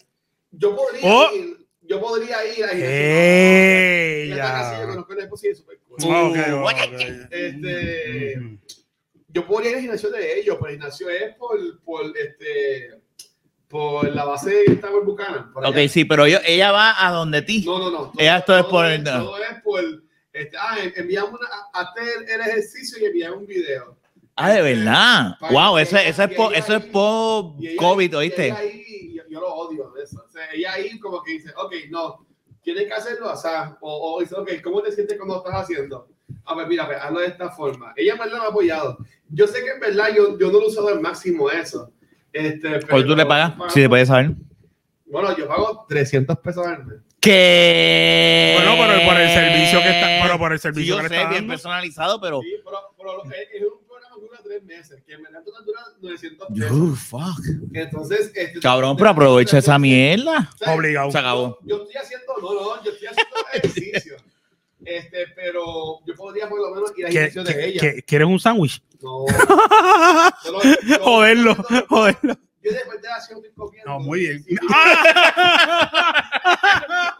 yo podría Oh. ir, yo podría ir a ¡Ey! Está así, yo Ya. conozco el esposo y es súper cool. Ah, ok, Uh, ok. Este, yo podría ir al gimnasio de ellos, pero el gimnasio es por, por, este, por la base está por Buchanan. Ok, allá. sí, pero yo, ella va a donde ti. No, no, no. Ella esto es por es, el- todo es por. Este, ah, enviamos una, hazte el, el ejercicio y enviamos un video. Ah, de verdad. Wow, eso, eso es po- eso es ahí- por Y ella- COVID, y ¿oíste? ella ahí, yo, lo odio de eso. O sea, ella ahí como que dice, ok, no, tienes que hacerlo, o sea, o, o dice, ok, ¿cómo te sientes cuando lo estás haciendo? A ver, mira, pues, hazlo de esta forma. Ella en verdad me ha apoyado. Yo sé que en verdad yo, yo no lo he usado al máximo eso. Este, ¿Por tú le pagas? Si te puedes saber. Bueno, yo pago 300 pesos al mes. ¿Qué? Bueno, pero por el servicio que está, pero por el Sí, servicio yo que sé, está bien dando. personalizado, pero. Sí, pero, pero lo- es, es un programa que dura tres meses, que dura 900 pesos. Yo, fuck. Entonces, este, Cabrón, pero aprovecha esa mierda. O sea, Obligado. Se acabó. Yo, yo estoy haciendo, no, no, yo estoy haciendo ejercicio. Este, pero yo podría por lo menos ir al ¿Qué- gimnasio de ella. qué- ¿Quieres un sándwich? No. Yo lo- yo- Joderlo, joderlo. Yo después de la acción estoy comiendo. No, muy bien.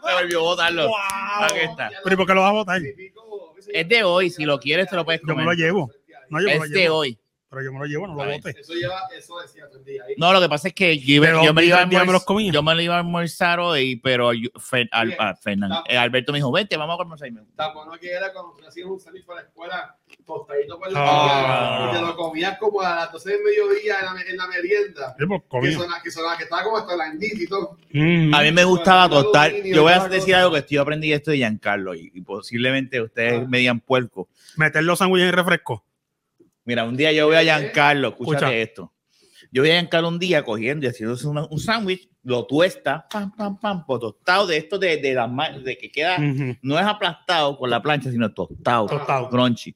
Se volvió a botarlo. Wow. Aquí está. Pero ¿y por qué lo vas a botar? Es de hoy, si lo quieres, te lo puedes Yo me comer. lo llevo. No, yo me lo Es de llevo. hoy. Pero yo me lo llevo, no lo Está bote. Eso lleva, eso decía todo el día ahí. No, lo que pasa es que yo, iba- yo me lo iba a me los almorzar, comía. yo me lo iba a almorzar hoy, pero yo- Fer- Al- Bien. ah, Fernando, Está- eh, Alberto me dijo, vente, vamos a almorzar. Tan bueno que era cuando tú hacías un sándwich para la escuela, tostadito por la Ah. mañana, y te lo comías como a las 12 del mediodía en la, en la merienda. Pues, Que sonaba, que sonaba, que estaba como hasta la y todo. Mm. A mí me gustaba Bueno, tostar. Yo voy a decir cosa. algo que estoy aprendí esto de Giancarlo y, y posiblemente ustedes Ah. me digan puerco. Meter los sándwiches en refresco. Mira, un día yo voy a Giancarlo, escúchate Escucha. esto. Yo voy a Giancarlo un día cogiendo y haciéndose una- un sándwich, lo tuesta, pam, pam, pam, pues tostado de esto de, de, ma- de que queda, no es aplastado con la plancha, sino tostado, Tostado. crunchy.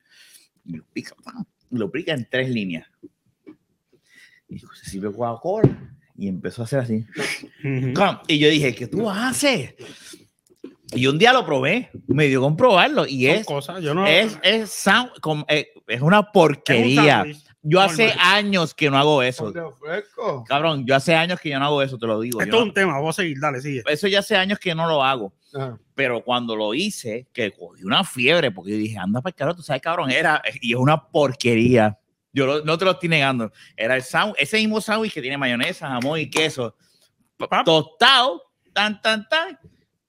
Y lo pica, pam, lo pica en tres líneas. Y se sirve Coca-Cola y empezó a hacer así. Y yo dije, ¿qué tú haces? Y un día lo probé, me dio con probarlo y Son es, cosas. Yo no. es, es, com- eh, es una es un porquería. Yo hace normal. años que no hago eso. Cabrón, yo hace años que yo no hago eso, te lo digo. Esto yo es un tema. Vamos a seguir. Dale, sigue. eso ya hace años que no lo hago. Ajá. Pero cuando lo hice, que cogí una fiebre, porque yo dije, anda para el carajo, tú sabes, cabrón, era, y es una porquería. Yo lo- no te lo estoy negando. Era el sándwich, ese mismo sándwich que tiene mayonesa, jamón y queso, tostado, tan, tan, tan,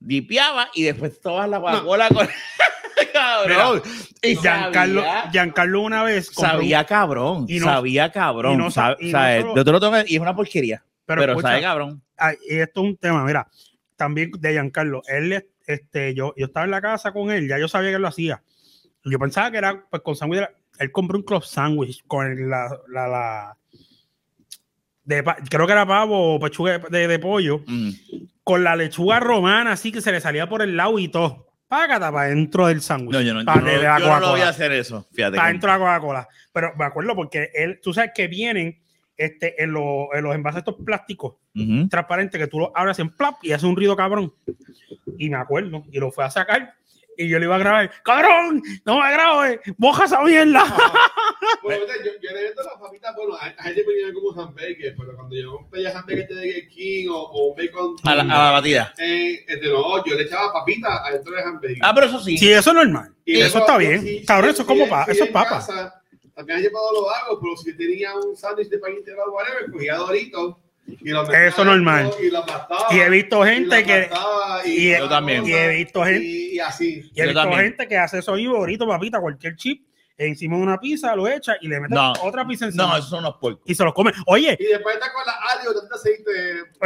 dipiaba y después tomas la Coca-Cola con. cabrón. y Giancarlo, Giancarlo una vez. sabía cabrón, y no- sabía cabrón. y no sa- sabe- y no sabe, solo- yo te lo tengo y es una porquería, pero, pero, escucha, sabe cabrón. y esto es un tema. Mira, también de Giancarlo. Él, este, yo, yo estaba en la casa con él. Ya yo sabía que él lo hacía. Yo pensaba que era pues, con sándwich. Él compró un club sandwich con el- la. la, la de creo que era pavo o pechuga de, de- de pollo. Mm. Con la lechuga romana, así que se le salía por el lado y todo. Págata para dentro del sándwich. No, yo no, yo Para no- de la yo no voy a hacer eso. Fíjate. Para dentro de la Coca-Cola. Pero me acuerdo porque él, tú sabes que vienen este, en, los- en los envases estos plásticos Ujú. transparentes que tú lo abres en plap y hace un ruido cabrón. Y me acuerdo, y lo fue a sacar y yo le iba a grabar, cabrón, no me grabes, moja esa mierda. Bueno, yo, yo le vendo las papitas, bueno, a, gente me como hamburger, pero cuando yo ya hamburger de Burger King o, o un bacon. A la, a la batida. eh, este, no, yo le echaba papitas adentro del hamburger. Ah, pero eso sí. Sí, eso es normal. Y eso luego, está bien. sí- Cabrón, sí- eso es como pa, sí, eso es en papa. casa, También he llevado los hago, pero si tenía un sándwich de pan integral o whatever, cogía Doritos Eso normal. Y. Y he visto y gente lo que y, y- Yo también. y he visto gente Y, y así. y he Yo visto también. gente que hace eso y bonito, papita, cualquier chip encima de una pizza, lo echa y le mete No. otra pizza encima No, esos son unos puercos. y se los come. Oye, Y después está con la alio, tanto aceite.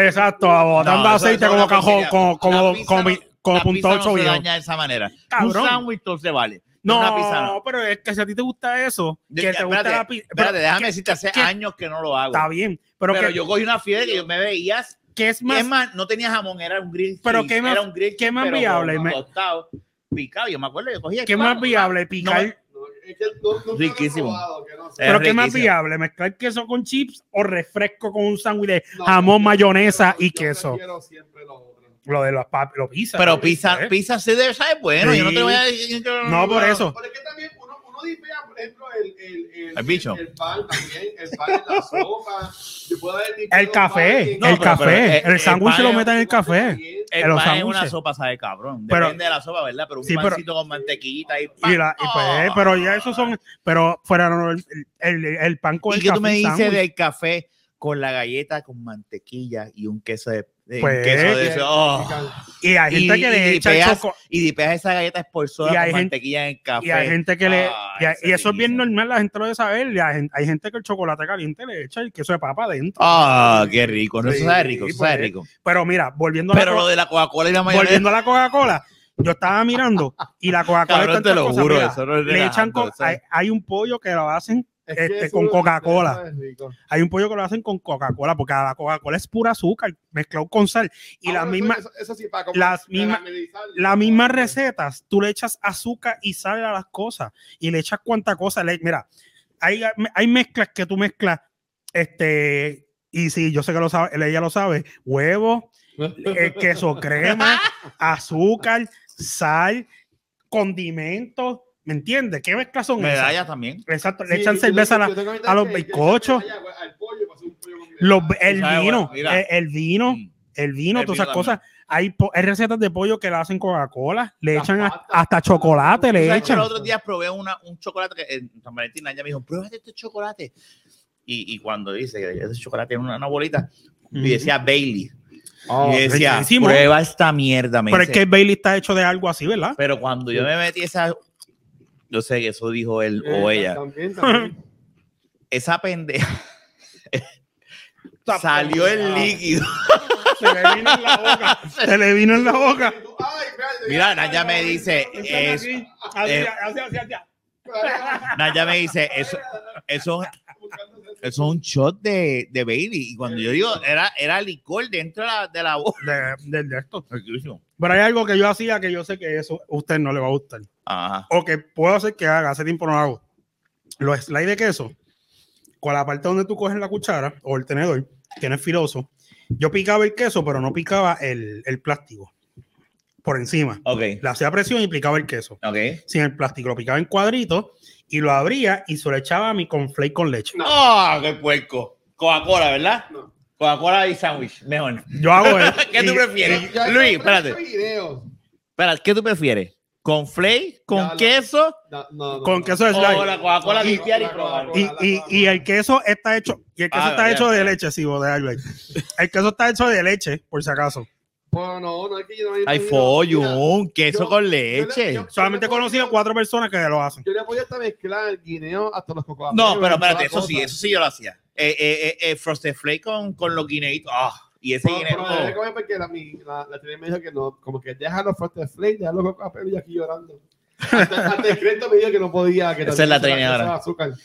exacto, botando No, eso- aceite eso como cajón, como, como, como, como punto pizza no 8 se daña de esa manera. Cabrón. Un sándwich todo se vale. No, Una pizza no. pero es que si a ti te gusta eso, que te gusta espérate, la pizza, Espérate, pero déjame que- decirte, hace que- años que no lo hago. está bien, pero, Pero, que, yo cogí una fiebre que yo me veías. que es más, es más, no tenía jamón, era un grill Pero cheese, ¿qué más- era un grill qué más viable? Me- tostado, picado. Yo me acuerdo, yo cogía. ¿qué más viable? Picar, No, es que no, no Riquísimo. probado, que no sé. Pero ¿qué más viable? ¿Mezclar queso con chips o refresco con un sándwich de No, jamón, yo- mayonesa yo y queso? prefiero siempre lo. Lo de los pap, los pizzas. Pero pizza, ¿Eh? pizza sí debe saber bueno. Yo no te Sí. voy a decir No, por eso. Pero es que también uno, uno dipea, por ejemplo, el, el, el, El bicho. El, pan también, el pan en la sopa. El café, pan No, el pero- café, pero, el el sándwich pan lo meten en el café. El pan es una sopa, sabe cabrón. Pero- Depende de la sopa, ¿verdad? Pero un Sí, pero- pancito con mantequillita y Y, la, y pues, ¡Oh! pero ya esos son, pero fuera no, el, el, el pan con ¿Y el qué café tú me dices del café con la galleta con mantequilla y un queso de, Pues, queso de eso? ¡Oh! Y hay gente y- que le y echa choco- Y dipeas esa galleta hay con gente- mantequilla en café. y hay gente que le Ah, y, hay- y eso es bien normal, la gente lo debe saber. y hay, hay gente que el chocolate caliente le echa el queso de papa adentro. Ah, qué rico. No, Sí, eso sabe rico, eso pues, sabe rico. Pero mira, volviendo a Pero la, lo co- de la Coca-Cola y la mayonesa. volviendo a la Coca-Cola, yo estaba mirando y la Coca-Cola Cabrón, te lo juro, mira, eso no es le echan co- hay, hay un pollo que lo hacen Es este, con Coca-Cola. hay un pollo que lo hacen con Coca-Cola porque la Coca-Cola es pura azúcar mezclado con sal y Ah, las bueno, mismas eso- eso sí, para comer- las mismas- las mismas recetas, tú le echas azúcar y sal a las cosas y le echas cuánta cosa. Le, mira, hay, hay mezclas que tú mezclas, este, y sí, yo sé que lo sabe, ella lo sabe, huevo, eh, queso crema, azúcar, sal, condimentos, ¿me entiendes? ¿Qué mezclas son esas? Medallas también. Exacto, le Sí, echan cerveza a, los bizcochos. medalla al pollo para hacer un pollo con los- el sabe vino, bueno, el, el vino, Mm. el vino, El todas esas cosas. Hay, recetas de pollo que la hacen Coca-Cola, le echan hasta chocolate, ¿Tú le sabes echan. Los otros días probé una, un chocolate que en San Valentín ella me dijo, pruébate este chocolate. Y, y cuando dice que ese chocolate es una, una bolita, y decía Bailey. Oh, y decía, riquísimo. prueba esta mierda. Me Pero es que el Bailey está hecho de algo así, ¿verdad? Pero cuando yo me metí esa, yo sé que eso dijo él Eh, o ella, También, también. esa pendeja salió el líquido. Se le vino en la boca. Se le vino en la boca. Mira, ya, Naya ya, me dice, es-. Naya me dice, eso, eso, eso es un shot de, de Bailey. Y cuando yo digo, era, era licor dentro de la, de la boca. De, de- de esto. Pero hay algo que yo hacía que yo sé que eso a usted no le va a gustar. Ajá. O que puedo hacer que haga, hace tiempo no lo hago. Los slides de queso, con la parte donde tú coges la cuchara o el tenedor, que no es filoso, yo picaba el queso, pero no picaba el, el plástico por encima. Ok, Le hacía presión y picaba el queso. ok. Sin el plástico, lo picaba en cuadritos y lo abría y se lo echaba a mi conflake con leche. ¡Ah, qué puerco! Coca-Cola, ¿verdad? No. Coca-Cola y sándwich, mejor. Yo hago eso. ¿Qué tú prefieres? Ya, ya, Luis, ya, espérate. ya. Espera, ¿qué tú prefieres? ¿Con flake, con Ya, no. queso No, no, no, Con no. queso de o la Coca-Cola No, limpiar y probar? Y, y, y el queso está hecho, y el queso Ah, está ya, hecho ya. de leche, sí, vos de algo. El queso está hecho de leche, por si acaso. Bueno, no, no es que yo no Hay Mira, follo, un queso yo- con yo leche. le- yo- Solamente he conocido cuatro personas que lo hacen. Yo le voy hasta mezclar guineo hasta los cocos. No, pero espérate, eso sí, eso sí yo lo hacía. Eh, eh, eh, eh, Frosted Flake con, con los guineitos. Ah, y ese No, guineo. debe comer porque la, mi, la, la me dijo que no, como que deja los Frosted Flakes, deja los cocos y aquí llorando. Hasta, hasta el crédito me dijo que no podía. Que Esa es la ahora.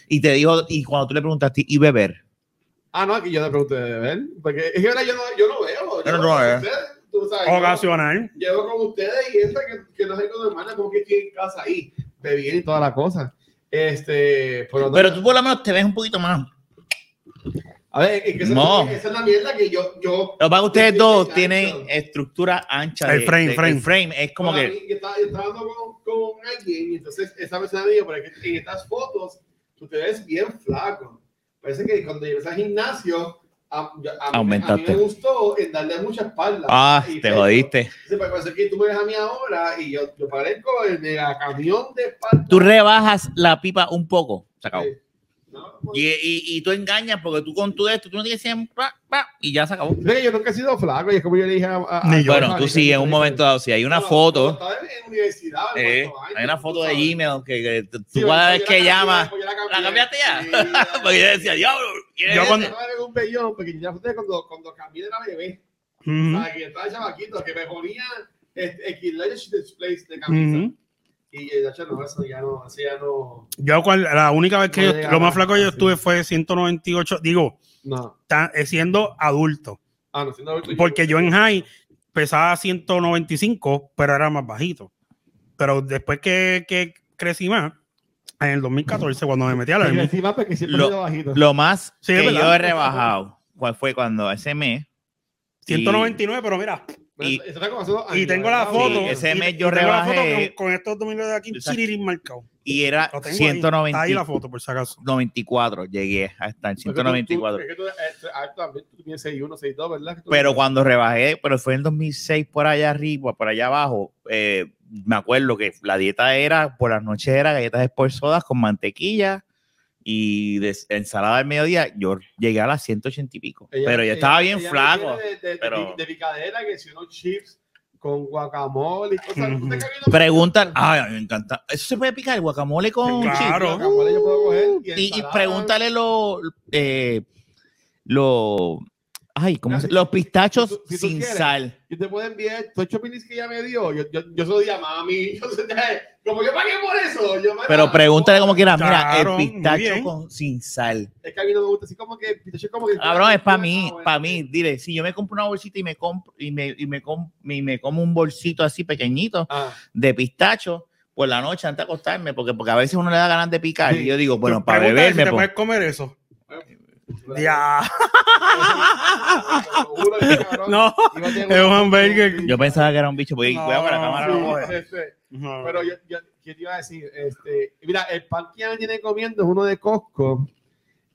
Y te dijo, y cuando tú le preguntaste, ¿y beber? Ah, no, aquí yo le pregunté de beber. Porque es que ahora yo no, yo no veo. Yo no veo. Tú sabes, yo- Ocasional. Llevo con ustedes y esta que, que no es con hermana, como que estoy en casa ahí, bebiendo y toda la cosa. Este, pero, Pero tú por lo menos te ves un poquito más. A ver, es que esa, No. esa es la mierda que yo. yo Lo que pasa es que ustedes dos tienen estructura ancha. El de- frame, de- frame. El frame es como Para que. mí, yo estaba, yo estaba hablando con, con alguien y entonces esa persona me dijo, pero es que en estas fotos tú te ves bien flaco. Parece que cuando llegas al gimnasio, a, a mí, a mí Aumentaste. me gustó en darle mucha espalda. Ah, Y te jodiste. Parece que tú me ves a mí ahora y yo, yo parezco el mega camión de espalda. Tú rebajas la pipa un poco. Se acabó. Sí. Y, y, y tú engañas porque tú con tu esto, tú no tienes pa, y ya se acabó. Yo nunca he sido flaco y es como yo le dije a, a- a-. Bueno, tú sí, en un momento dado, si hay una No, foto, en universidad, en eh, hay una foto de. Gmail que, que tú Sí, cada vez que llamas, yo la ¿la cambiaste ya? Sí, ya. porque yo decía, diablo, ¿quién es Yo ese?" cuando- un bellón, porque ya fue cuando, cuando cambié de la bebé, ¿sabes? que estaba chavaquito, que me ponía este, Equilibrium Displays de camisa. Y de hecho, no, eso ya no, eso ya no, Yo cual- la única vez que No yo- lo más más, flaco que yo sí. estuve fue 198, digo, no. ta- eh, siendo adulto, Ah, no, siendo adulto, porque yo en high pesaba 195, pero era más bajito. Pero después que, que crecí más, en el 2014, cuando me metí a la Porque EMI, encima, porque siempre Lo- bajito. Lo más Sí, que verdad. yo he rebajado ¿cuál fue cuando ese mes. y- 199, pero mira, Bueno, y- y tengo la foto. Sí, ese mes yo tengo la foto rebajé- con, con estos domingos de aquí, chirirín marcado. Y era Lo tengo ahí. 190, Está ahí la foto, por si acaso. 94, llegué a estar en Porque tú- 194. tú- es que tú- eh, ah, también tú tienes 6'1", 6'2", ¿verdad? Que tú- Pero cuando rebajé, pero fue en 2006 por allá arriba, por allá abajo, eh, me acuerdo que la dieta era, por las noches era galletas de sodas con mantequilla y de ensalada al mediodía. Yo llegué a las 180 y pico. Ella- pero yo ella- estaba bien ella flaco. De, de, pero- de, picadera, que si unos chips con guacamole y cosas. ¿Tú te Ujú. has comido- Preguntan, ay, me encanta. ¿Eso se puede picar? ¿Guacamole con Claro. chip? Guacamole yo puedo coger. Y, Y, y ensalada. pregúntale lo, eh, lo, ay, ¿cómo se- los pistachos si tú- si tú sin quieres, sal. Yo te puedo enviar todos los minis que ella me dio. Yo, yo, yo se lo di a mami. Yo, se- como yo pagué por eso. Yo, Pero pregúntale como quieras, mira, Claro, el pistacho con, sin sal. Es que a mí no me gusta así como que. pistacho es como que Cabrón, es para mí, Ah, bueno. para mí. Dile, si yo me compro una bolsita y me compro y me, y me, com- y me como un bolsito así pequeñito Ah, de pistacho por la noche antes de acostarme, porque, porque a veces uno le da ganas de picar. Sí. Y yo digo, bueno, para beberme. si te pues, puedes comer eso. Ya. No. a Es un hamburger. yo pensaba que era un bicho, No, cuidado que la cámara coge. Este, No. Pero yo, yo, ¿qué te iba a decir? Este, mira, el pan que ella tiene comiendo es uno de Costco.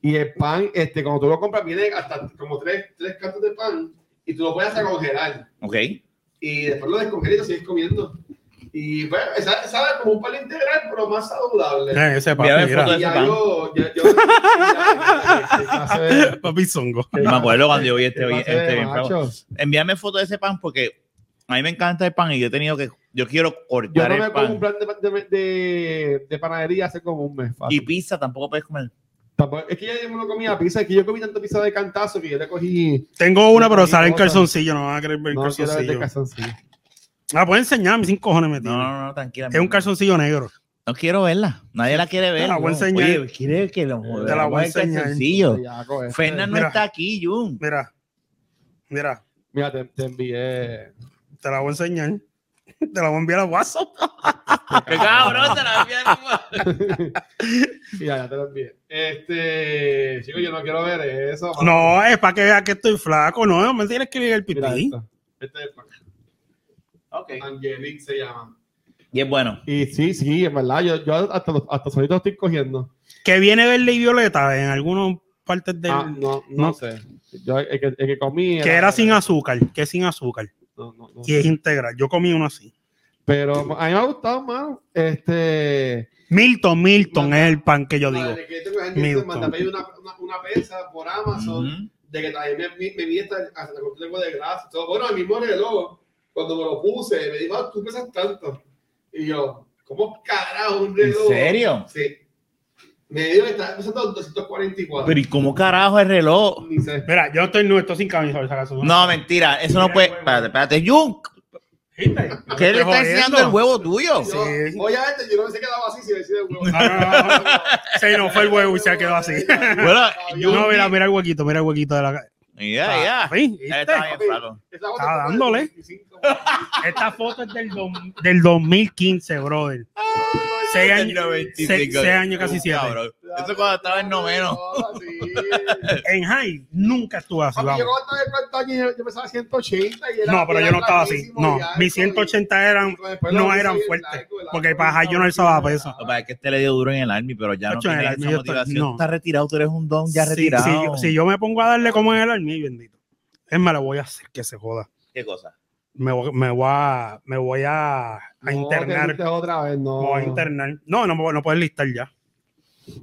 Y el pan, este, cuando tú lo compras, viene hasta como tres, tres cantos de pan y tú lo puedes hasta congelar. Ok. Y después lo descongelas y lo sigues comiendo. Y bueno, esa- sabe como un pan integral, pero más saludable. Eh, ese papi, Mira, mira. foto de- Y ya ese pan. yo, ya, yo, ya, Papi zongo. Yo me acuerdo cuando yo vi este, este bien. Envíame foto de ese pan porque a mí me encanta el pan y yo he tenido que, yo quiero Yo cortar no me el como un pan. plan de, de, de, de panadería hace como un mes. Y fácil. pizza tampoco puedes comer. Tampoco- es que yo no comía pizza, es que yo comí tanta pizza de cantazo que yo le cogí. Tengo una, pero sale en calzoncillo. No van a querer ver No quiero ver de calzoncillo. Ah, puedes enseñar, mis cinco cojones me No, no, no, tranquila. Es un calzoncillo negro. No quiero verla. Nadie la quiere ver. la voy a enseñar. Oye, quiere que lo Te la voy a enseñar. este. Fernan no Mira. está aquí, Jun. Mira. Mira, Mira, te, te envié. te la voy a enseñar. Te la voy a enviar a WhatsApp. ¡Qué cabrón! Te la envié. Mira, ya te lo envié. Este. Chico, yo no quiero ver eso. No, es para que veas que estoy flaco. No, me tienes que ver el Mira pipí. esto. Este es el pan. Ok. Angelique se llama. Y es bueno. Y sí, sí, en verdad, yo, yo hasta, los- hasta solito estoy cogiendo. Que viene verde y violeta en algunas partes del. Ah, no, no, no. sé. Yo el que, el que comí. que era sin azúcar. Que es sin azúcar. No, no, no. Y es integral. Yo comí uno así. Pero a mí me ha gustado, mano. Este. Milton, Milton es el pan que yo digo. Madre, que tengo gente Milton. que manda a pedir una, una, una pesa por Amazon. Ujú. de que también me, me, me vi hasta, hasta con tengo de grasa. y todo. Bueno, el mismo reloj, cuando me lo puse, me dijo, ah, tú pesas tanto. Y yo, ¿cómo carajo un ¿En reloj? serio? Sí. Me dijo que estaba pesando 244. Pero ¿y cómo carajo el reloj? Ni sé. Mira, yo estoy nuevo, estoy sin camisa. No, mentira. Eso no puede. Espérate, espérate. Jun, ¿Viste? ¿qué le está enseñando el huevo tuyo? Yo, Sí. Obviamente, yo no me quedado así si hubiese sido el huevo. No, no, no, no. Sí, no fue el huevo y se ha quedado así. Bueno, yo- No, mira, mira el huequito, mira el huequito de la Ya, ya. Papi, Él ¿viste? está dándole. 25. Esta foto es del, dom- del 2015, brother. Seis años, seis, seis años casi siete. Cabrón. Eso cuando estaba en noveno. En high nunca estuve así. Papi, yo cuando estaba en cuarto año, yo- yo pesaba 180 y era, No, pero yo no estaba así. No, mis 180 eran, no lo eran fuertes. Porque para high yo no estaba alzaba peso. Lo que pasa es que este le dio duro en el army, pero ya no tiene esa motivación. estás retirado, tú eres un don ya Sí, retirado. Si, yo, si yo me pongo a darle como en el army, bendito. Es más, le voy a hacer que se joda. ¿Qué cosa? Me voy, me voy a, me voy a, a No, internar. te diste otra vez, no. A internar. No, no, no puedes listar ya.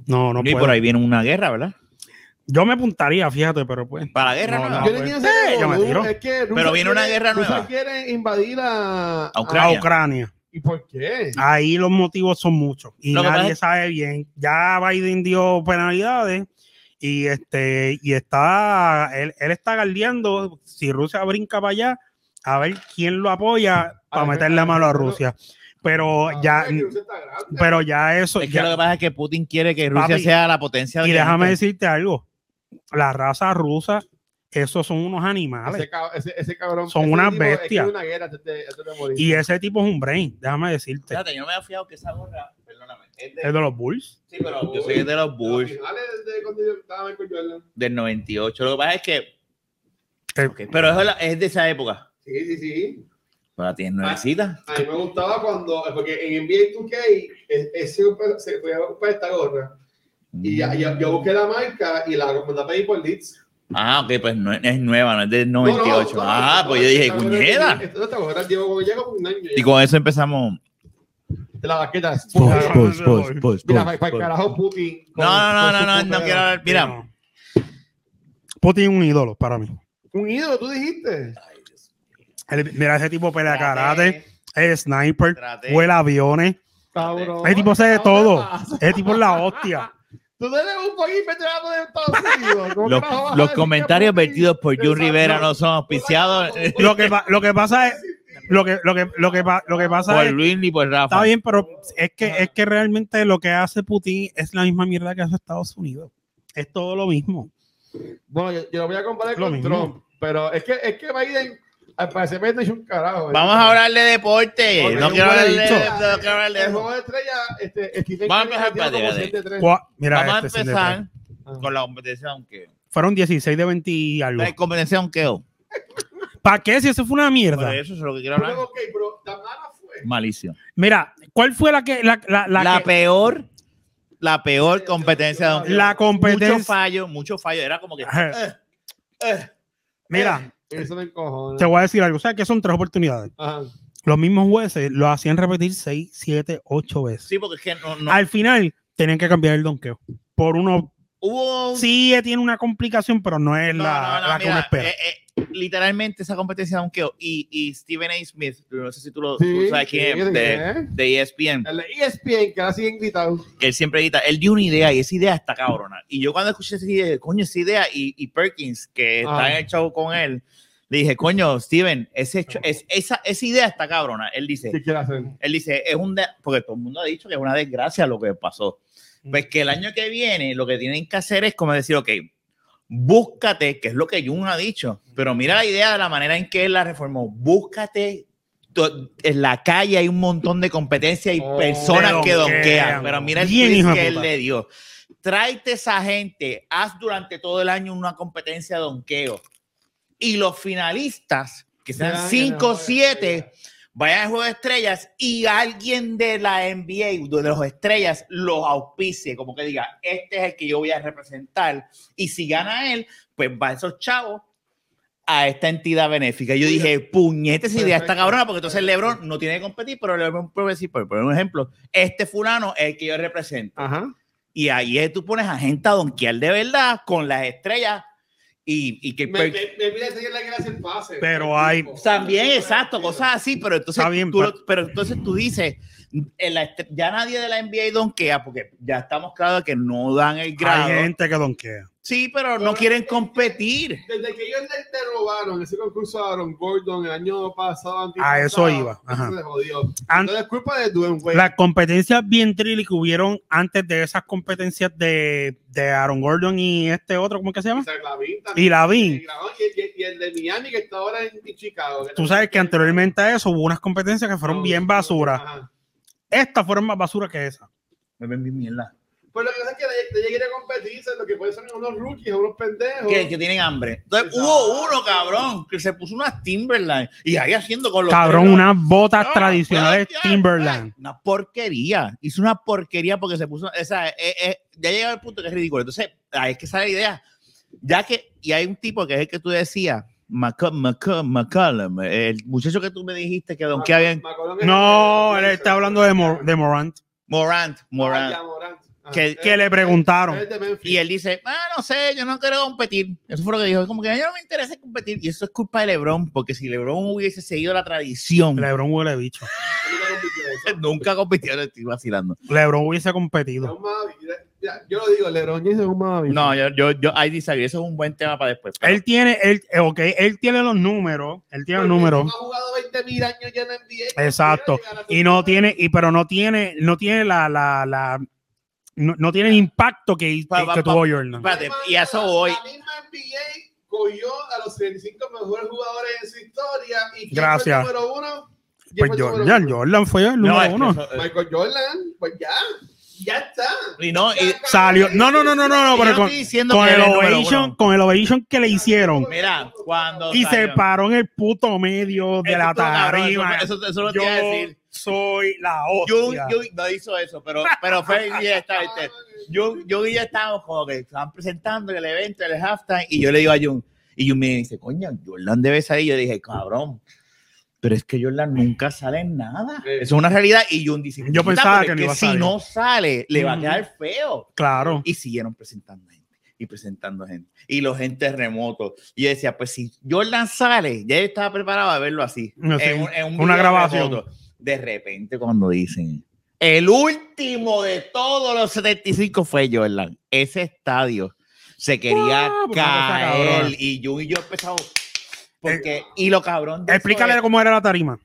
No, no y por ahí viene una guerra, ¿verdad? Yo me apuntaría, fíjate, pero pues. Para la guerra, No, no. no, Yo pues. Eh, yo me tiro. Es que Rusia Pero viene una guerra Rusia nueva. quiere invadir a, A Ucrania. A Ucrania. ¿Y por qué? Ahí los motivos son muchos y Lo nadie sabe bien. Ya Biden dio penalidades y este y está él, él está galdeando si Rusia brinca para allá a ver quién lo apoya para meterle la mano a Rusia. Pero Ah, ya es pero ya eso Es que ya- lo que pasa es que Putin quiere que Rusia Papi, sea la potencia y déjame decirte algo. La raza rusa esos son unos ese, animales cab- ese, ese cabrón. Son ese unas tipo es que bestias. es una guerra y ese tipo es un brain, déjame decirte. Fíjate, yo no me había fijado que esa gorra, perdóname, es de, Es de los Bulls. sí, pero yo soy de los Bulls de cuando yo estaba Michael Jordan. del 98. Lo que pasa es que, Eh, pero es, es de esa época. Sí, sí, sí. Pero la tienes nuevecita. A mí me gustaba cuando, porque en NBA 2K e- ese se podía comprar esta gorra. Y ya, ya- yo busqué la marca y la recomendé para ir por Leeds. Ah, ok, pues no, es nueva, no es del 98. No, no, no, ah, no, pues yo dije, cuñera. Esta esta gorra llevo como ya como un año. Y con eso empezamos. De la baqueta. Pus, pus, pus, pus, Mira, para el carajo Putin. No, no, no, no, no, no quiero hablar. Mira. Putin es un ídolo para mí. Un ídolo, tú dijiste. Él- mira, ese tipo pelea karate, es sniper, Traté. vuela aviones. Cabrón. Ese tipo sabe de ¿Qué todo. Ese tipo es la hostia. Tú eres un poquito veterano de Estados Unidos. ¿Cómo Los, los comentarios vertidos por Jun. Rivera no son auspiciados Lo que, lo que pasa es, lo que, lo que, lo que, lo que pasa por es, Luis ni por Rafa. está bien, pero es que, es que realmente lo que hace Putin es la misma mierda que hace Estados Unidos. Es todo lo mismo. Bueno, yo, yo lo voy a comparar Lo con mismo. Trump, pero es que, es que Biden, al parecer, Biden es un carajo. ¿eh? Vamos a hablar de deporte. No quiero hablar de, no quiero hablar de El juego de estrella, este, Stephen Vamos a empezar, Mira, Vamos a este, de empezar. Ah. con la competencia de donkeo. Fueron 16 de 20 y algo. La competencia de donkeo. ¿Para qué? Si eso fue una Por mierda. eso es lo que quiero Pero, hablar. ok, pero tan mala fue. Malicio. Mira, ¿cuál fue la que la, la, la La, que- peor, la peor competencia la Mucho competencia? fallo, mucho fallo. Era como que. Eh, eh. Mira, Eso me encojona. te voy a decir algo. ¿Sabes que son tres oportunidades? Ajá. Los mismos jueces lo hacían repetir 6, 7, 8 veces. Sí, porque es que no, no- Al final tenían que cambiar el donqueo. Por uno, hubo sí tiene una complicación, pero no es No, la, no, no, la que mira, uno espera. eh, eh, literalmente esa competencia de donkeo y, y Stephen A. Smith, no sé si tú lo Sí, tú sabes quién es, de, de ESPN, El de ESPN, que ahora siguen gritando. que él siempre edita, él dio una idea y esa idea está cabrona. Y yo cuando escuché esa idea, coño, esa idea, y, y Perkins, que está Ah. en el show con él, le dije, coño, Steven, ese, hecho- es, esa, esa idea está cabrona. Él dice, ¿Qué quiere hacer? él dice, es un, porque todo el mundo ha dicho que es una desgracia lo que pasó. Pues que el año que viene lo que tienen que hacer es como decir, ok, búscate, que es lo que Jun ha dicho, pero mira la idea de la manera en que él la reformó, búscate, en la calle hay un montón de competencia y Oh, personas que donkean. pero mira el Bien, que él le dio. Tráete esa gente, haz durante todo el año una competencia de donkeo y los finalistas, que sean Sean 5 o ganadores, 7, vayan al juego de estrellas y alguien de la NBA, de los estrellas, los auspicie, como que diga, este es el que yo voy a representar. Y si gana él, pues va esos chavos a esta entidad benéfica. Yo dije, puñete, esa idea está cabrona, porque entonces LeBron no tiene que competir, pero LeBron puede decir, por poner un ejemplo, este fulano es el que yo represento. Ajá. Y ahí tú pones a gente a donkear de verdad con las estrellas y, y que... Me, me, me mira ese la que le hace el pase. Pero hay-. También, exacto, cosas así, pero entonces, bien, tú, pero entonces tú dices, la ya nadie de la NBA donkea, porque ya estamos claros que no dan el grado. Hay gente que donkea. Sí, pero no quieren competir. Desde que ellos le, le robaron ese concurso a Aaron Gordon el año pasado. A eso iba, ajá. Se jodió. An- Entonces es culpa de Dwayne Wade. Las competencias bien trilly que hubieron antes de esas competencias de, de Aaron Gordon y este otro, ¿cómo es que se llama? Y Lavin. Y y- el de Miami que está ahora en, en Chicago. Tú sabes que anteriormente a eso hubo unas competencias que fueron bien basura. Ajá. Estas fueron más basura que esa. Me ven bien mierda. Pues lo que pasa es que nadie quiere competirse, lo que pueden son unos rookies, unos pendejos. que, que tienen hambre. Entonces Exacto. hubo uno, cabrón, que se puso unas Timberland y ahí haciendo con los Cabrón, dedos. unas botas No, tradicionales ya, Timberland. Una porquería. Hizo una porquería porque se puso. O sea, eh, eh, ya llega al punto que es ridículo. Entonces, ahí es que sale la idea. Ya que, y hay un tipo que es el que tú decías, McCollum, McCollum, McCollum, el muchacho que tú me dijiste que Don es No, él está hablando de, Mor- de Morant. Morant, Ah, Morant. ya, Morant. Que- Él- Que le preguntaron. él es de Memphis. Y él dice, ah, no sé, yo no quiero competir. Eso fue lo que dijo. Como que a mí no me interesa competir. Y eso es culpa de LeBron, porque si LeBron hubiese seguido la tradición, LeBron huele bicho. Nunca compitió le estoy vacilando. LeBron hubiese Es competido. Yo lo digo, LeBron es un Mavi. No, yo, yo, yo, ahí disagree. Eso es un buen tema para después. pero- Él tiene, él, eh, ok, él tiene los números, él tiene los números. no Ha jugado 20 mil años ya en NBA. Exacto. Y no tiene, y pero no tiene, no tiene la, la, la no, no tiene el impacto que, Pa- pa- que pa- tuvo Jordan. Espérate, y a eso voy. La misma NBA cogió a los 35 mejores jugadores en su historia. ¿Y Gracias. Fue el número uno? ¿Quién Pues fue el número Jordan, uno? Jordan fue el No, número es que uno. eso- eh, Michael Jordan, pues ya. Ya está. y no, y- Salió. No, no, no, no, no, no, pero no con, con el ovation, con el ovation que le hicieron. Mira, cuando Y se salió- paró en el puto medio de Eso la cabrón, tarima. Eso, eso, eso lo Yo te iba a decir. Soy la Yo, hostia. yo no hizo eso, pero, pero fue. Yo, yo y ya estábamos como que estaban presentando el evento, el halftime, y yo le digo a Jun, y Jun me dice, coño, Jordan debe salir. Yo dije, cabrón, pero es que Jordan nunca sale en nada. Sí. Eso es una realidad. Y Jun dice, Yo "Puta, pensaba que es no iba a si salir". no sale, le va a quedar feo. Claro. Y siguieron presentando gente y presentando gente y los gente remotos. Y yo decía, pues si Jordan sale, ya yo estaba preparado a verlo así. No, sí, en un- en un una grabación. remoto. De repente, cuando dicen el último de todos los 75 fue Jordan, ese estadio se quería Guau, pues, caer y Jun y yo empezamos. Porque, y lo cabrón. Explícale es, cómo era la tarima.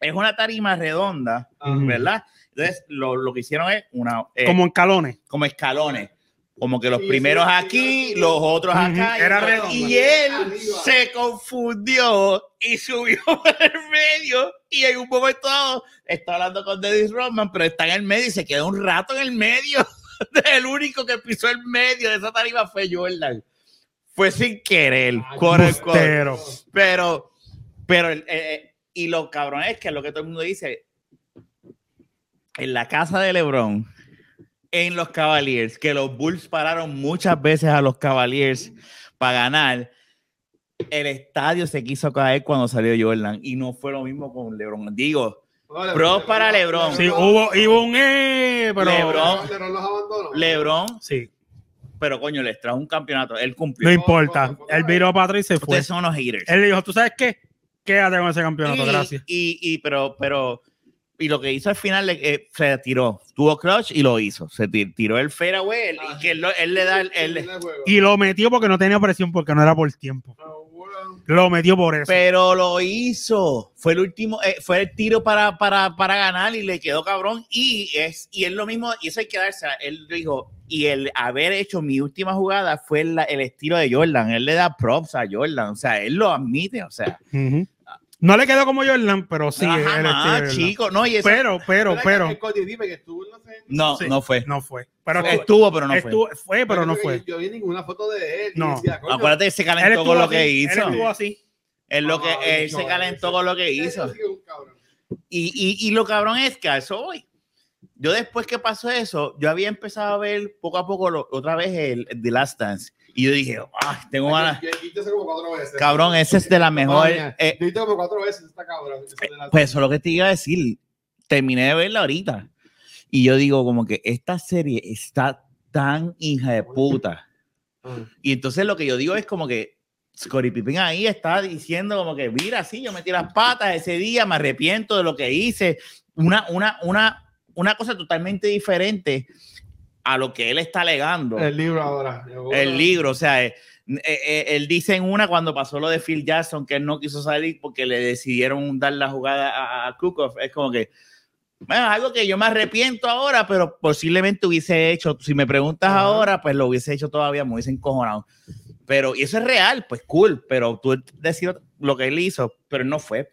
es una tarima redonda. ¿verdad? Entonces, lo, lo que hicieron es una. eh, Como en calones. como escalones. Como que los primeros sí, aquí, sí, los otros acá. y era otros- redondo. Y él Arriba. se confundió y subió por el medio. Y en un momento dado está hablando con Dennis Rodman, pero está en el medio y se quedó un rato en el medio. el único que pisó el medio de esa tarima fue Jordan. Fue sin querer. Ay, unquote. Bustero. Pero, pero, eh, eh, y lo cabrón es que lo que todo el mundo dice, en la casa de LeBron, en los Cavaliers, que los Bulls pararon muchas veces a los Cavaliers para ganar, el estadio se quiso caer cuando salió Jordan y no fue lo mismo con LeBron. Digo, No, Pros para LeBron. Sí, hubo, hubo un eh, pero. LeBron. LeBron los abandonó. LeBron, Sí, pero coño, les trajo un campeonato, él cumplió. no importa. Él viró para atrás y se fue. Ustedes son unos haters. Él dijo, ¿tú sabes qué? Quédate con ese campeonato, y, gracias. Y, y- pero, pero, y lo que hizo al final, eh, se tiró, tuvo clutch y lo hizo. Se ti- tiró el fairway, él, y que él, lo- él le da el, el- Y lo metió porque no tenía presión, porque no era por tiempo. Ah, bueno. Lo metió por eso. pero lo hizo. Fue el último, eh, fue el tiro para, para, para ganar y le quedó cabrón. Y es, y es lo mismo, y eso hay que darse. Él dijo, y el haber hecho mi última jugada fue la- el estilo de Jordan. Él le da props a Jordan. O sea, él lo admite. O sea, Ujú. No le quedó como Jordan, pero sí. Ajá, Jordan. chico. No, y eso, Pero, pero, pero. que Cody, dime que estuvo en la serie. no, sí, no fue. No fue. Pero No, estuvo, pero no fue. estuvo- fue, pero no fue. Yo, vi ninguna foto de él. No. decía, Acuérdate que se Él calentó con lo así, que Él hizo. estuvo así. Es lo que Ay, él se calentó con lo que hizo. Y, y, y lo cabrón es que a eso voy. Yo después que pasó eso, yo había empezado a ver poco a poco lo- otra vez el, el The Last Dance. Y yo dije, ah, tengo ganas. Cabrón, ese es de la mejor. Eh, cuatro veces esta cabrón. pues eso es lo que te iba a decir. Terminé de verla ahorita. Y yo digo, como que esta serie está tan hija de puta. Ah. Y entonces lo que yo digo es como que Scottie Pippen ahí está diciendo como que, mira, sí, yo metí las patas ese día, me arrepiento de lo que hice. Una, una, una, una cosa totalmente diferente a lo que él está alegando. El libro ahora. El libro, o sea, eh, eh, eh, él dice en una cuando pasó lo de Phil Jackson que él no quiso salir porque le decidieron dar la jugada a, a. Es como que, bueno, algo que yo me arrepiento ahora, pero posiblemente hubiese hecho, si me preguntas Ajá. ahora, pues lo hubiese hecho todavía, me hubiese encojonado. Pero, y eso es real, pues cool, pero tú decir lo que él hizo, pero él no fue.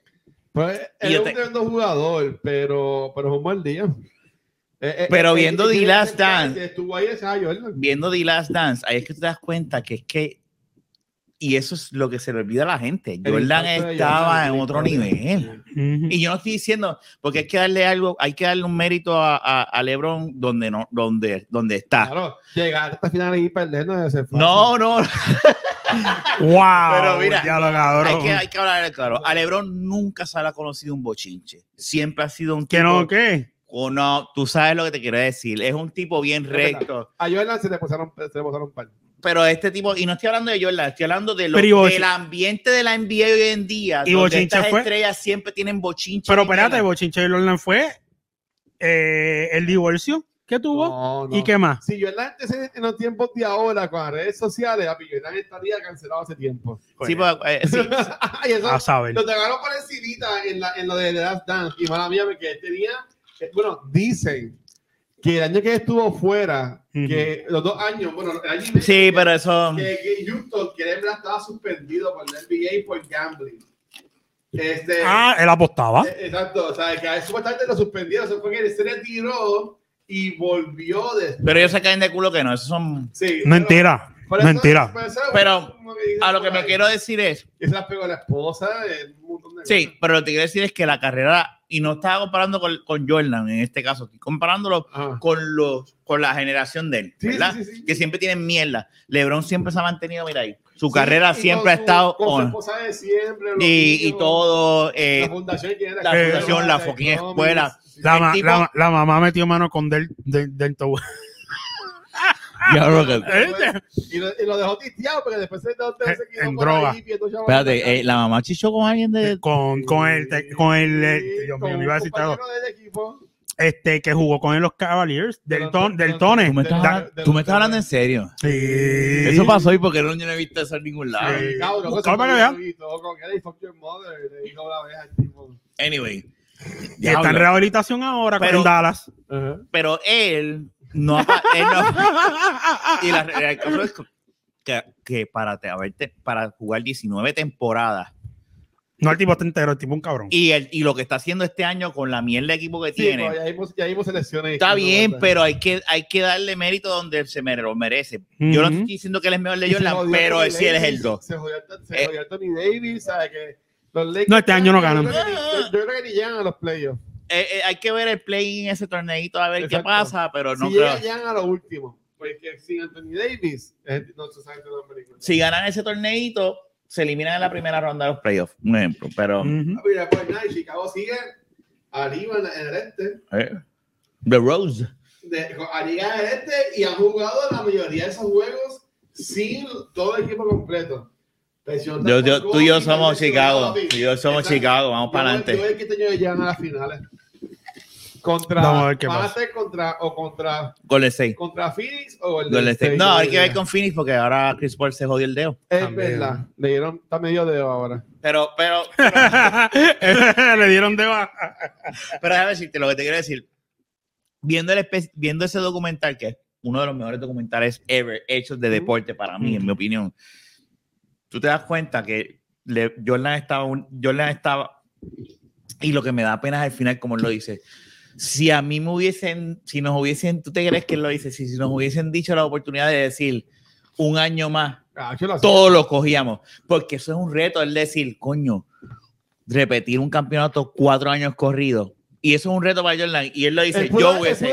Pues, él es te- un tremendo jugador, pero, pero es un mal día. Eh, eh, Pero eh, viendo eh, The Last Dance. Estuvo ahí ese año, Jordan. Viendo The Last Dance, ahí es que te das cuenta que es que. Y eso es lo que se le olvida a la gente. Jordan estaba en otro nivel. Y yo no estoy diciendo, porque hay que darle algo, hay que darle un mérito a, a- a LeBron donde no, donde, donde está. Claro, llegar hasta final y perder no debe ser fácil. No, no, Wow. Pero mira, ya lo cabrón. hay que, hay que hablar claro. A LeBron nunca se le ha conocido un bochinche. Siempre ha sido un ¿Que tipo. no qué? O no, tú sabes lo que te quiero decir. Es un tipo bien recto. A Jordan se le pasaron, se le pasaron un par. Pero este tipo, y no estoy hablando de Jordan, estoy hablando de lo, del ambiente de la NBA hoy en día. Y donde bochinche estas fue- estrellas siempre tienen bochinche. Pero espérate. Bochinche de Jordan fue eh, el divorcio que tuvo. No, no. ¿Y qué más? Si Jordan en los tiempos de ahora con las redes sociales, papi, Jordan estaría cancelado hace tiempo. Sí, pues, eh, sí, y eso A saber. lo tocaron por encimita en, la, en lo de The Last Dance. Y mala mía, porque tenía, eh, bueno, dicen que el año que estuvo fuera, que los dos años, bueno, el año y sí, pero eso. que, que Houston, que verdad estaba suspendido por la NBA por gambling. Este, Ah, él apostaba. eh, Exacto, o sea, que a él supuestamente lo suspendieron, eso fue que él se retiró y volvió de... Pero ellos se caen de culo que no, esos son. Sí, Mentira. Pero- eso- Mentira. eso- Pero, A lo que me quiero decir es, se la pegó la esposa, sí, cosas. pero lo que quiero decir es que la carrera, y no estaba comparando con, con Jordan en este caso, estoy comparándolo con los con la generación de él, Sí, ¿verdad? sí, sí, sí. Que siempre tienen mierda. LeBron siempre se ha mantenido, mira ahí, su Sí, carrera y siempre con ha su- estado con su on. esposa de siempre, Y, y todo, eh, la fundación, que era la fundación, la fucking escuela. sí. La, ma- tipo- la- la mamá metió mano con Del, del, del Tower. Y lo, y lo dejó tisteado porque después se, quedó En por droga. ahí, espérate, eh, la mamá chichó con alguien de... con, con el, con el, eh, Dios con mío, me iba a equipo. Este, que jugó con él los Cavaliers, del, ton, del pero- Tone. ¿Tú me estás, de- hablando- de- tú me estás de- hablando en serio? Sí. Eso pasó hoy porque no, yo no he visto eso en ningún lado. Sí. Cabrón, para que vean. puso y todo con él y fuck your mother, le dijo la vez al tipo. Anyway. Y está en rehabilitación ahora Pero- en Dallas. Pero él no, él no- y la, realidad es que, que para, te- haberte- para jugar 19 temporadas No, el tipo está entero, el tipo un cabrón. y, el, y lo que está haciendo este año con la mierda de equipo que Sí, tiene, pues, ya vimos, ya vimos selecciones. está bien, ¿verdad? pero hay que, hay que darle mérito donde se me lo merece. Yo no estoy diciendo que él es mejor de Jordan, pero él sí él es el Davis, 2. Se jodió, se Eh. Anthony Davis, ¿sabes? Que los Lakers- No, este año no ganan. Yo creo que ni llegan a los playoffs. Eh, eh, hay que ver el play en ese torneito a ver qué Exacto. pasa, pero no si creo. llegan, llegan a lo último. Porque sin Anthony Davis, eh, no se sabe qué. Si ganan ese torneito, se eliminan en la primera ronda de los playoffs, un ejemplo. Pero Ujú. Ah, Mira, pues nada, y Chicago sigue arriba en, en el este. eh, The Rose. De, a Liga del Este y han jugado la mayoría de esos juegos sin todo el equipo completo. Yo- yo- tú y yo somos Chicago. Tú y yo somos Exacto. Chicago, vamos Yo para adelante. Yo voy a que este año llegan a las finales. Contra, Vamos a a contra o contra Golden State. contra Phoenix o el Golden State. State, No, hay que ver con Phoenix porque ahora Chris Paul se jodió el dedo. Es También. verdad, le dieron, está medio dedo ahora. Pero, pero, Le dieron de baja. pero déjame decirte lo que te quiero decir. Viendo, el viendo ese documental, que es uno de los mejores documentales ever hechos de deporte para mí, en mi opinión, tú te das cuenta que le- Jordan estaba, un- Jordan estaba, y lo que me da pena es al final, como él lo dice, si a mí me hubiesen, si nos hubiesen, ¿tú te crees que lo dice? Si, si nos hubiesen dicho la oportunidad de decir un año más, Ah, lo todos lo cogíamos, porque eso es un reto, el decir, coño, repetir un campeonato cuatro años corridos. Y eso es un reto para Jordan. Y él lo dice, pudo- yo hubiese.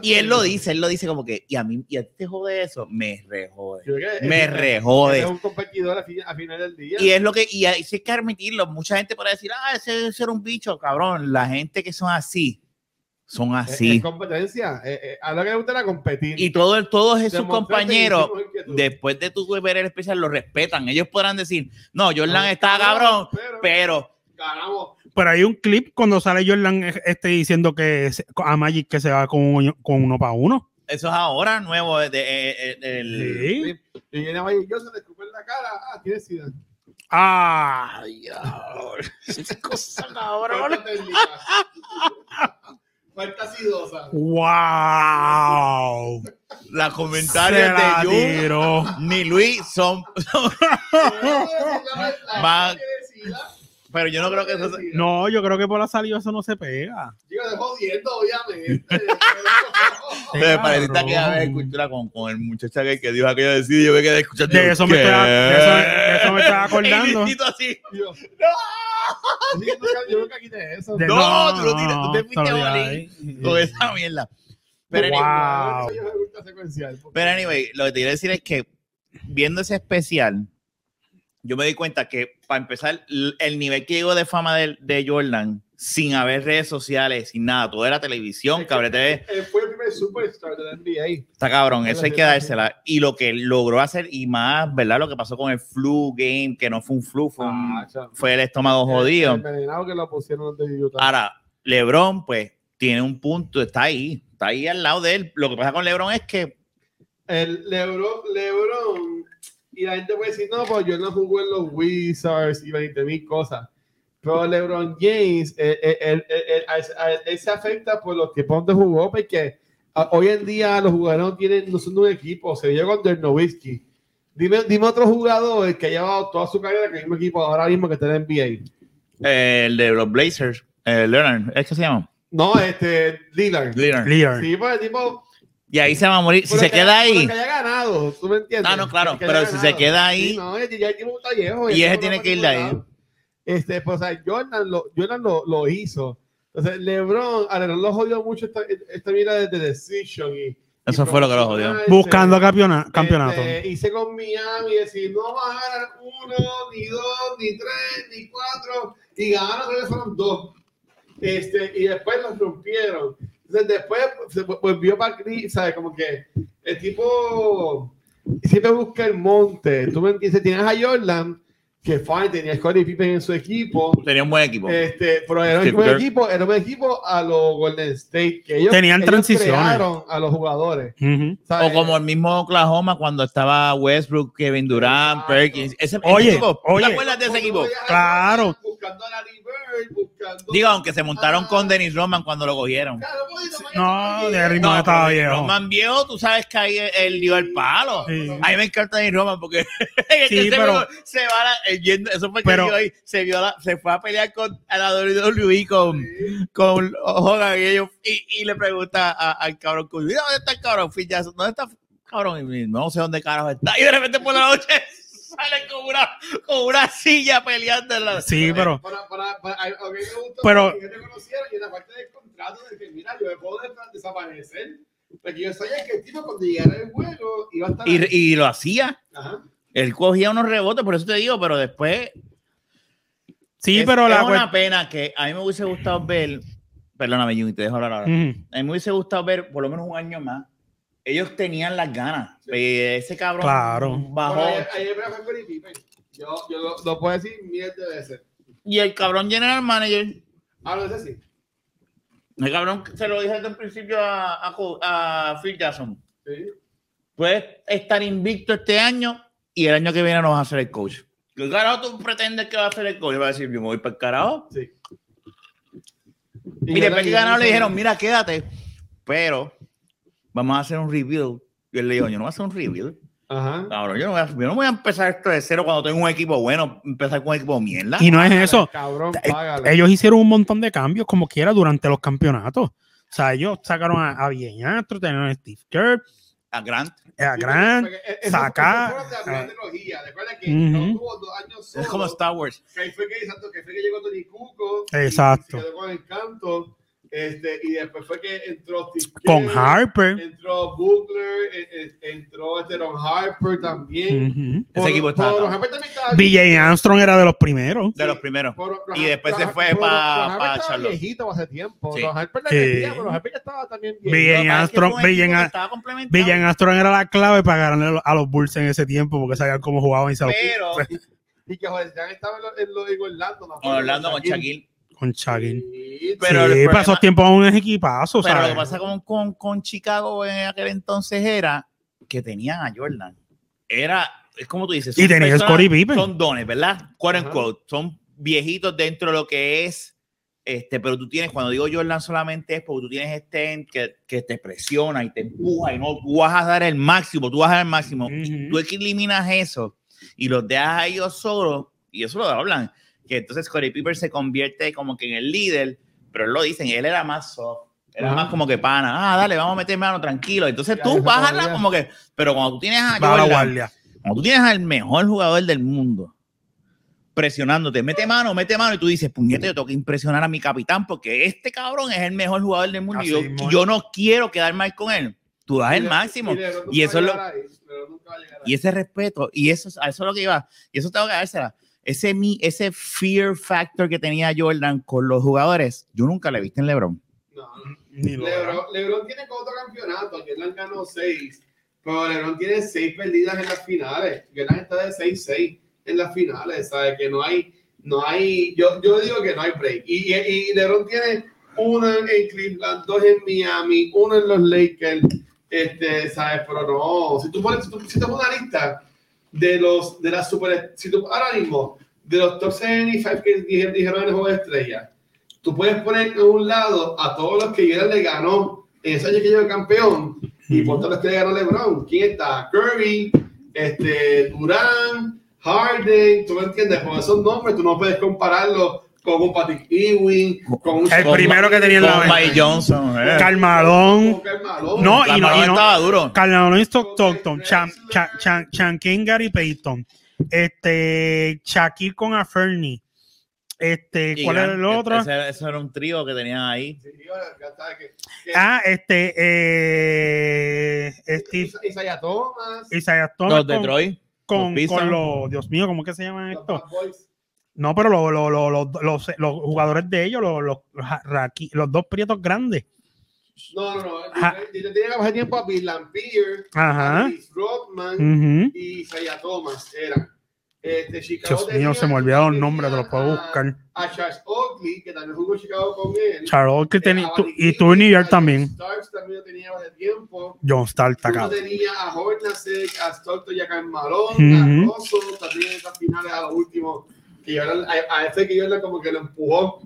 Y él lo dice, él lo dice como que, y a mí, y a ti te jode eso, me rejode. Me rejode. Es un competidor a, fin- a final del día. Y es lo que, y hay que admitirlo, mucha gente puede decir, ah, ese, ese era un bicho, cabrón. La gente que son así, son así. Es, competencia. Eh, eh, a lo que le gusta era competir. Y todo, el- todos esos compañeros, después de tu ver el especial, lo respetan. Ellos podrán decir, no, Jordan No, está cabrón, pero, pero ganamos. Pero hay un clip cuando sale Jordan este, diciendo que se- a Magic que se va con, uno- con uno para uno. eso es ahora nuevo. De, de- eh, eh, el- Sí. Y viene Magic Johnson, le escupe en la cara. Ah, tiene sida. Ay, Esa cosa, técnica. Falta acidosa. wow. La de Jun ni Luis son. La- Man. Pero yo no creo que eso. se- No, yo creo que por la salida eso no se pega. Digo, de jodiendo, obviamente. Pareciste cabrón. que había escuchado con, con el muchacho aquel que dijo aquello de sí, yo me quedé escuchando. De eso me estaba- de eso- me estaba acordando. Así. Yo, que nunca- yo nunca quité eso. De- No, tú lo tiras, tú te fuiste a. Con esa mierda. Pero, Wow. anyway, Eso yo me gusta secuencial. porque- pero anyway, lo que te quiero decir es que viendo ese especial, yo me di cuenta que para empezar, el nivel que llegó de fama de, de Jordan, sin haber redes sociales, sin nada, todo era televisión, Es TV, Él fue el primer superstar de la NBA. está cabrón, Es eso hay que dársela. Y lo que logró hacer, y más, ¿verdad? Lo que pasó con el flu game, que no fue un flu, fue, un- Ah, fue el estómago jodido. El envenenado que lo pusieron de Utah. Ahora, LeBron, pues, tiene un punto, está ahí, está ahí al lado de él. Lo que pasa con LeBron es que El Lebron, Lebron, y la gente puede decir, no, pues yo no jugué en los Wizards y 20 mil cosas. Pero LeBron James, eh, eh, él, él- él- él se afecta por los tiempos donde jugó, porque a- hoy en día los jugadores no, tienen, no son de un equipo, se vio con Dirk Nowitzki. Dime, dime otro jugador que ha llevado toda su carrera con el mismo equipo ahora mismo que está en NBA. eh, el de los Blazers, eh, Leonard, ¿es que se llama? No, este, Lillard. Leonard. Lillard. Sí, pues el tipo. Y ahí se va a morir. Si se que- queda ahí, Que haya ganado, ¿tú me entiendes? Ah, no, claro, Que pero si se queda ahí- Sí, no, ya tipo está viejo. Y ya ese tiene que ir de ahí. lado. Este, pues, o sea, Jordan lo, Jordan lo, lo hizo. Entonces, LeBron, a LeBron lo jodió mucho esta, esta mira de The Decision. Y, Eso y fue lo que lo jodió. Buscando campeona- campeonato. Este, hice con Miami y decir, no va a ganar uno, ni dos, ni tres, ni cuatro. Y ganaron, creo que fueron dos. Este, y después los rompieron. Entonces, después se volvió para Cleveland, ¿sabes? Como que el tipo siempre busca el monte. Tú me entiendes, tienes a Jordan, que fine, tenía a Scottie Pippen en su equipo. tenía un buen equipo. Este, pero era un buen equipo, era un buen equipo a los Golden State, que ellos, Tenían ellos transiciones. crearon a los jugadores. O como el mismo Oklahoma cuando estaba Westbrook, Kevin Durant. Perkins. Ese, ese Oye, equipo, ¿tú oye. ¿te acuerdas de ese equipo? Claro. Buscando a Larry Bird, buscando. Digo, aunque se montaron Ah. con Dennis Roman cuando lo cogieron. Claro, pues, no, No, de no, ritmo No, estaba viejo. Roman viejo, tú sabes que ahí él, dio el palo. Sí. A mí me encanta Dennis Roman porque Sí, pero- se va a la- eh, yendo- eso fue que pero- ahí, se vio la- se fue a pelear con a la WWE con, con Hogan y ellos y, y le pregunta a- al cabrón dónde está el cabrón? ¿dónde está cabrón? Y no sé dónde carajo está y de repente por la noche sale con una con una silla peleando en la- Sí, pero Para, para, para, a- mí me gustó Pero- que te conocieron y en la parte del contrato de que, mira, yo me puedo des- desaparecer. Porque yo sabía que el tipo cuando llegara el juego iba a estar. y, y lo hacía Ajá. Él cogía unos rebotes por eso te digo pero después sí, es, pero es la una cuest- pena que a mí me hubiese gustado ver perdóname Jimmy te dejo hablar ahora a mí me hubiese gustado ver por lo menos un año más ellos tenían las ganas Sí. Ese cabrón Claro. bajó Bueno, ayer, ayer me. Yo, yo lo, lo puedo decir miles de veces. y el cabrón general manager Ah, no, ese sí. el cabrón se lo dije desde el principio a, a Phil Jackson Sí. puedes estar invicto este año y el año que viene no vas a ser el coach ¿Qué carajo tú pretendes que va a ser el coach? Va a decir, yo me voy para el carajo. Sí. Y, después que ganaron le dijeron, mira, quédate, pero vamos a hacer un rebuild. Y él le dijo, yo no voy a hacer un rebuild. Ajá. Cabrón, yo no voy a, yo no voy a empezar esto de cero cuando tengo un equipo bueno, empezar con un equipo mierda. Y no es eso. Cabrón, Eh, págale. Ellos hicieron un montón de cambios como quiera durante los campeonatos. O sea, ellos sacaron a, a Villenastro, tenían a Steve Kerr, A Grant. a años solo. Es como Star Wars. Que ahí fue que, exacto, que fue que llegó Tony Cuco. y Exacto. Se quedó con Encanto. Este, y después fue que entró Con Harper. Entró Butler, eh, eh, entró este Ron Harper también. Ese equipo estaba- Por- Ron Harper también estaba BJ Armstrong era de los primeros. De los primeros. Por- Y después se fue Ron- pa- Ron pa Harper estaba Charlotte. viejito hace tiempo. Sí. Ron Harper Sí. pero Harper ya estaba también que Armstrong-. Villan Armstrong era la clave para ganarle a los Bulls en ese tiempo porque sabían cómo jugaban y se Pero Y que joder, ya estaba en, lo- en, lo- en Orlando. ¿no? con Orlando con Shaquille. Con Shaquille. Sí, Pero sí, problema- para esos tiempos un equipazo, Pero lo ¿sabes? que pasa con, con, con Chicago en aquel entonces era que tenían a Jordan. Era, es como tú dices. Y Pippen. Son dones, ¿verdad? Quote unquote. Son viejitos dentro de lo que es. Este, pero tú tienes, cuando digo Jordan solamente es porque tú tienes este que, que te presiona y te empuja y no tú vas a dar el máximo, tú vas a dar el máximo. Ujú. Tú eliminas eso y los dejas a ellos solos, y eso lo hablan, que entonces Corey Piper se convierte como que en el líder, pero lo dicen, él era más soft. Era Ajá. más como que pana, ah, dale, vamos a meter mano tranquilo. Entonces Ya, tú bajas como que, pero cuando tú tienes a Jordan, guardia. cuando tú tienes al mejor jugador del mundo presionándote, mete mano, mete mano, y tú dices, puñete, yo tengo que impresionar a mi capitán porque este cabrón es el mejor jugador del mundo y Así yo, mismo. yo no quiero quedar mal con él. Tú das Y el Le- máximo. y Y eso es lo- Y ese respeto, y eso, eso es lo que iba, y eso tengo que dársela. Ese, mi, ese fear factor que tenía Jordan con los jugadores, yo nunca le he visto en LeBron. No, no. Ni lo Lebron, Lebron tiene cuatro campeonatos, Jordan ganó seis, pero Lebron tiene seis perdidas en las finales. Jordan está de 6-6 en las finales, ¿sabes? Que no hay, no hay, yo, yo digo que no hay break. Y, y, y Lebron tiene uno en Cleveland, dos en Miami, uno en los Lakers, este, ¿sabes? Pero no, si tú pones, si tú, si tú pones una lista de los, de las super, si tú ahora mismo, de los top 75 que dije- dijeron en el juego de estrellas, tú puedes poner en un lado a todos los que Jordan le ganó en ese año que llegó campeón y por todos los que le ganó LeBron. ¿Quién está? Kirby, este, Durán, Harden, ¿tú me entiendes? Con esos nombres tú no puedes compararlo con un Patrick Ewing, con un El primero que tenía en la Con. Mike Johnson. eh. Con Malone. No, y no, y no. estaba duro. Carmalón y Stockton, Chan, Chan, Gary Payton, este, Shaquille con Aferni, este, ¿cuál era el otro? Ese, ese era un trío que tenían ahí. Sí, que- que- Ah, este, eh, Steve, Isa- Isaiah Thomas, Isaiah Thomas Los con, Detroit. con, los con los, Dios mío, ¿cómo que se llaman los estos? No, pero los, los, los, los, los, los jugadores de ellos, los, los, los, los dos prietos grandes. No, no, no. Yo, tenía que pasar tiempo a Bill Lampier, Ajá. a Chris Rodman Ujú. y Isaiah Thomas. Eran. Este, Chicago Dios mío, se me olvidaron los nombres, te los puedo buscar. A Charles Oakley, que también jugó en Chicago con él. Que Eh, tenía, y tú en New York también. John Starks también lo tenía hace tiempo. John Stark está Uno cabrón. tenía a Hornacek, a Stockton y a Karl Malone, Ujú. a Russell, también en esas finales a lo último. Que a, a ese que Jordan como que lo empujó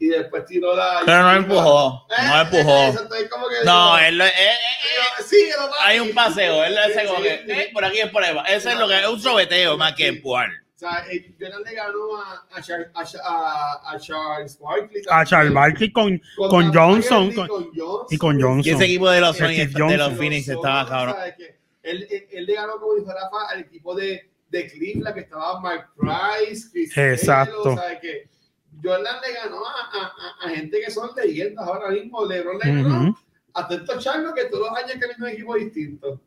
y después tiró la... Pero no empujó. Eh, No empujó. eh, como que No, digo, él, lo- eh, eh, eh, Sí, hay un paseo. Él Sí, sí, que, eh, por aquí es por ahí. Ese es lo que es un sobeteo más que empujar. O sea, eh, Jordan le ganó a, a, Char- a, Char- a, a Charles Barkley. A Charles Barkley con, Con Johnson Bay, con- con Johnson. y con Johnson. Y ese equipo de los Sonics, de los Phoenix estaba cabrón. Él, él, él le ganó como dijo Rafa al equipo de, de Cleveland que estaba Mark Price, Chris Exacto. Taylor, ¿sabes qué? Jordan le ganó a, a, a- a gente que son leyendas ahora mismo. LeBron le ganó Ujú. a tantos changos que todos los años que en un equipo distinto.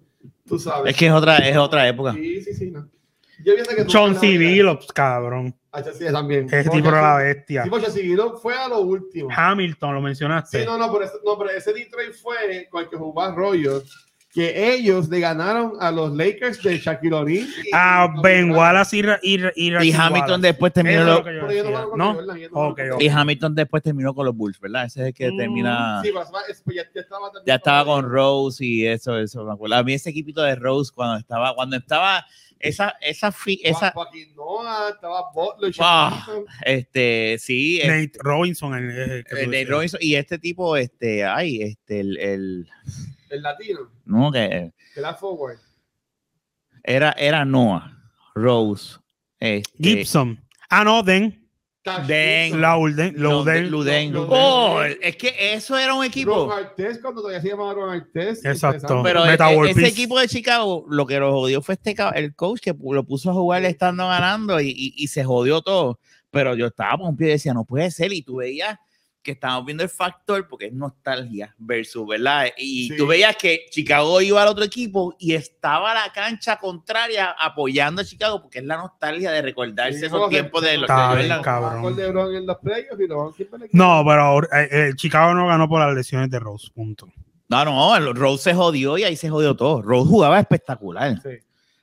Tú sabes. Es que es otra, es otra época. Sí, sí, sí. No. Yo pienso que John C. Billups, cabrón. Ah, sí, también. Ese tipo era la bestia. Sí, porque C. Billups fue a lo último. Hamilton, lo mencionaste. Sí, no, no, pero, ese- no, pero ese Detroit fue con el que jugó Arroyo, que ellos le ganaron a los Lakers de Shaquille O'Neal. y- Ah, y- Ben Wallace y, y, y Y Hamilton Wallace. después terminó lo- lo yo yo no decía, me acuerdo ¿no? de Jordan, yo no me Ok, acuerdo. ok. y Hamilton después terminó con los Bulls, ¿verdad? Ese es el que Mm, termina. Sí, pues, ya, ya estaba ya con Rose y eso, eso me acuerdo. A mí ese equipito de Rose cuando estaba, cuando estaba esa, esa, fi- esa, Noah, estaba Butler, Ah, este, sí, Nate Robinson. El, el que tú el de decías. Robinson y este tipo, este, ay, este, el, el el latino, no, que que era forward. era, era Noah, Rose, este, Gibson. Ah, no, Den. Den, Gibson, Lauden. Luden, Luden. Luden. Luden. Oh, es que eso era un equipo. Ron Artest, cuando todavía se llamaba Ron Artest. Exacto. Pero e- Meta e- World ese equipo de Chicago, lo que lo jodió fue este el coach que lo puso a jugar estando ganando y, y- y se jodió todo. Pero yo estaba pompido y decía, no puede ser. Y tú veías que estábamos viendo el factor, porque es nostalgia versus, ¿verdad? Y Sí. tú veías que Chicago iba al otro equipo y estaba la cancha contraria apoyando a Chicago, porque es la nostalgia de recordarse Sí, esos tiempos de los los No, pero ahora, eh, eh, Chicago no ganó por las lesiones de Rose. Punto. No, no, el Rose se jodió y ahí se jodió todo. Rose jugaba espectacular, Sí.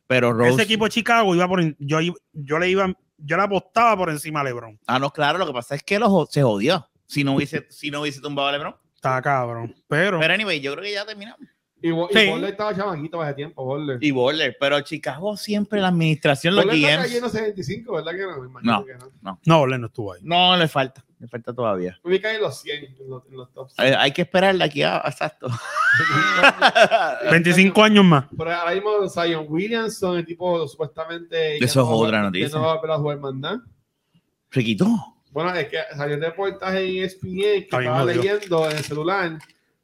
pero Rose... Ese equipo de Chicago iba por. Yo, iba- yo le iba. Yo le apostaba por encima a LeBron. Ah, no, claro, lo que pasa es que lo, jo- se jodió. Si no hubiese, si no hubiese tumbado a LeBron. Está cabrón. Pero. Pero anyway, yo creo que ya terminamos. Y, Bo- y Sí. Butler estaba chamaquito ese tiempo, Butler. Y Bowler, pero Chicago siempre la administración, los Butler está GMs. cayendo 75, ¿verdad que no? Me No. que no. no, no estuvo ahí. No, le falta, le falta todavía. Me cae en los 100 en los, en los tops. Hay que esperar de aquí a exacto. 25 años más. Pero ahora mismo Zion Williamson, el tipo supuestamente. Eso es otra noticia. no va a volver a jugar más nada. Se quitó. Bueno, es que salió un reportaje en ESPN que estaba leyendo en el celular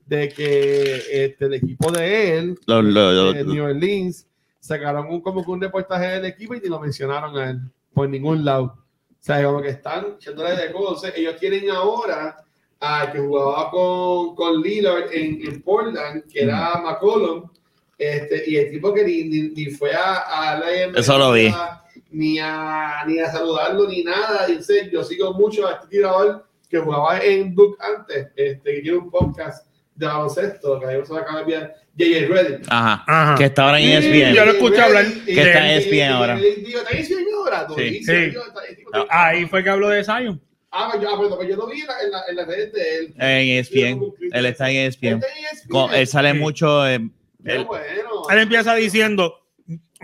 de que este, el equipo de él, Lo- lo- lo- de New Orleans, sacaron un, como que un reportaje del equipo y ni lo mencionaron a él por ningún lado. O sea, como que están echándole de cosas. Ellos tienen ahora a que jugaba con, con Lillard en, en Portland, que era McCollum, este, y el tipo que ni, ni, ni fue a, a la Eso lo vi. Ni a, ni a saludarlo ni nada. Dice, yo sigo mucho a este tirador que jugaba en Duke antes, este, que tiene un podcast de baloncesto, que ahí se va a acabar bien, J.J. Reddick. Ajá. Ajá. Que está ahora en E Sí, ESPN. yo lo escuché hablar. Que está en ESPN ahora. Digo, ¿está en ESPN ahora? Sí. Sí. Ahí fue que habló de Zion. Ah, pues yo, ah, pero- pero yo lo vi en, la- en, la- en redes de él. En E ESPN. Él está en ESPN. Está en ESPN. Co- Él sale Sí. mucho. Qué él- bueno. Él empieza diciendo,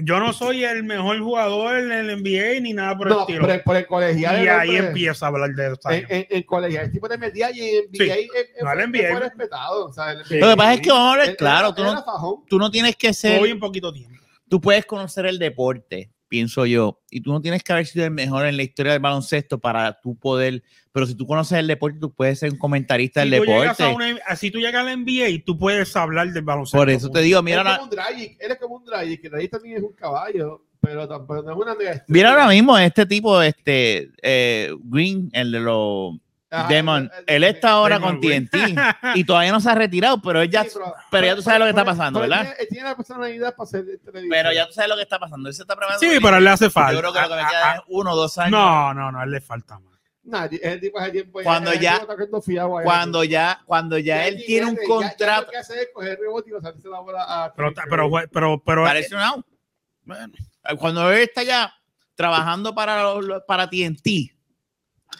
yo no soy el mejor jugador en el NBA ni nada por el No, estilo. por el, por el colegial. y el ahí hombre- empieza a hablar de En, Zion. en, en colegial, el tipo de metía y en. NBA No, el es- NBA. fue respetado. O sea, el- Sí. Lo que pasa es que vamos a hablar claro. Tú no, tú no tienes que ser. Hoy en poquito tiempo. tú puedes conocer el deporte, pienso yo, y tú no tienes que haber sido el mejor en la historia del baloncesto para tú poder, pero si tú conoces el deporte, tú puedes ser un comentarista Si del deporte. una, si tú llegas a la NBA, tú puedes hablar del baloncesto. Por eso te digo, mira, él es como un Dragic, él es como un Dragic, que Dragic también es un caballo, pero tampoco no es una mega mira ahora mismo este tipo, este eh, Green, el de los Ajá, Demon, el- el- él está ahora Damon con Green. TNT y todavía no se ha retirado, pero él ya, Sí, pero ya tú sabes lo que está pasando, pero él ¿verdad? tiene- Él tiene la personalidad para ser televisión. pero ya tú sabes lo que está pasando. Él se está preparando. Sí, pero él le hace falta. Yo creo que lo que me queda es uno o dos años. No, no, no, a él le falta más. Nah, el tipo hace tiempo Cuando ya- tipo fiado. Cuando ya, cuando ya él tiene un ya- ya- ya contrato, lo que hace es coger rebote y pasarse la bola a Pero, pero, pero, pero, parece un out. Bueno, cuando él está ya trabajando para, para TNT,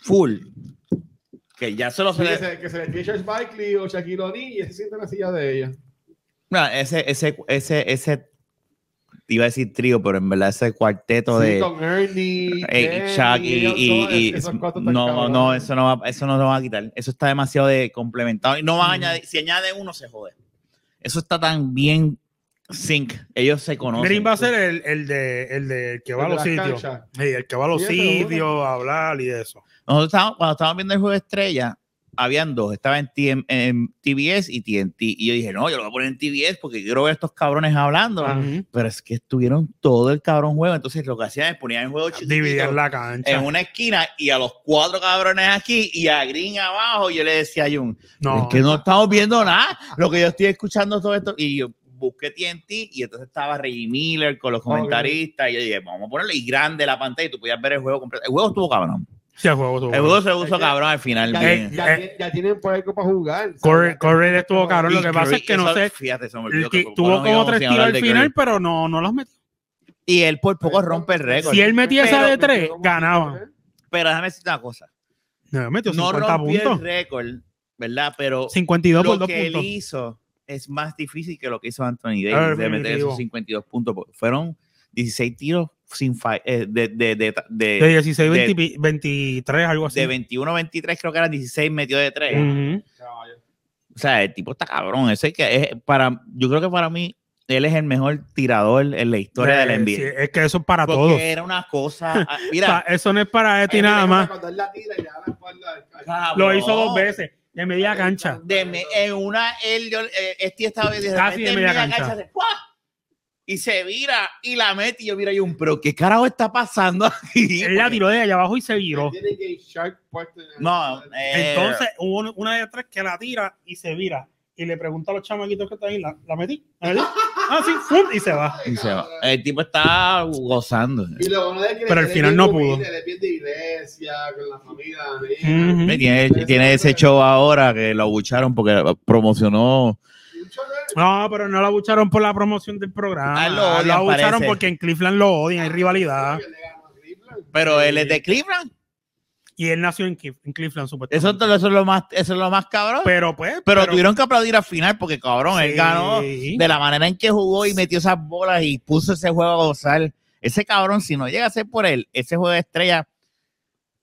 full, que ya se lo Sí, que se se, que se le tire Charles Barkley o Shaquille O'Neal y se sienta en la silla de ella. Ese, ese, ese, ese, iba a decir trío, pero en verdad ese cuarteto Sí, de con Ernie, eh, Shaq y, y- y- esos están no, cabrones. no, eso no va, eso no lo va a quitar. Eso está demasiado de complementado. Y no van a añadir, si añade uno, se jode. Eso está tan bien sync. Ellos se conocen. Green va a ser el, el de el de el que va a El de los sitios. Sí, el que va a los sitios a hablar y eso. Nosotros estábamos, cuando estábamos viendo el juego de estrella, habían dos, estaba en, TM en TBS y TNT. Y yo dije, no, yo lo voy a poner en TBS porque quiero ver a estos cabrones hablando. Ujú. Pero es que estuvieron todo el cabrón juego. Entonces lo que hacían es ponían el juego chiquitito Dividir la cancha. en una esquina y a los cuatro cabrones aquí y a Green abajo. Yo le decía a Jun, No, es que no estamos viendo nada. Lo que yo estoy escuchando todo esto. Y yo busqué TNT y entonces estaba Reggie Miller con los comentaristas. Y yo dije, vamos a ponerle y grande la pantalla y tú podías ver el juego completo. El juego estuvo cabrón. Sí, el juego tuvo. El juego se que cabrón al final. Ya, bien. ya, Eh, ya tienen por para jugar. Corre, corre estuvo cabrón. Lo que pasa es que no sé. Fíjate, se me el olvidó que que tuvo como tres tiros al final, Curry. pero no, no los metió. Y él por poco rompe el récord. Si él metía esa de tres, pero- ganaba. Pero déjame decirte una cosa. No, metió No 50 rompió el récord, ¿verdad? Pero 52 por lo 2 que él hizo es más difícil que lo que hizo Anthony Davis de meter esos 52 puntos. Fueron 16 tiros sin eh, de, de, de, De de, 16, de- 20 pi- 23, algo así. de 21 23, creo que eran 16 metió de 3. Ujú. O sea, el tipo está cabrón. Ese que es para, yo creo que para mí, él es el mejor tirador en la historia de la Eh, NBA. sí, es que eso es para Porque todos. era una cosa. ah, Mira, eso no es para y nada más. Lo hizo dos veces, de media cancha. De me- en una, él, yo, eh, este estaba de Casi repente de en media media cancha. hace ¡pua! Y se vira y la mete y yo mira yo un pero qué carajo está pasando aquí Él la tiró de allá abajo y se viró. No eh, Entonces hubo un- una de tres que la tira y se vira. Y le pregunta a los chamaquitos que están ahí, ¿la, la metí? ¿La? Ah, sí, ¡fum! y se va. y se va. el tipo está gozando Y lo bueno es que Pero al final no pudo. Iglesia, con la familia. Tiene, tiene ese show ahora que lo abucharon porque promocionó No, pero no lo abucharon por la promoción del programa. Ah, lo odian, abucharon parece. porque en Cleveland lo odian, hay rivalidad. pero él es de Cleveland Y él nació en, Cleveland, supuestamente. eso es lo más eso es lo más cabrón pero pues. pero, tuvieron que aplaudir al final porque cabrón él ganó de la manera en que jugó y metió esas bolas y puso ese juego a gozar. Ese cabrón, si no llega a ser por él, ese juego de estrella,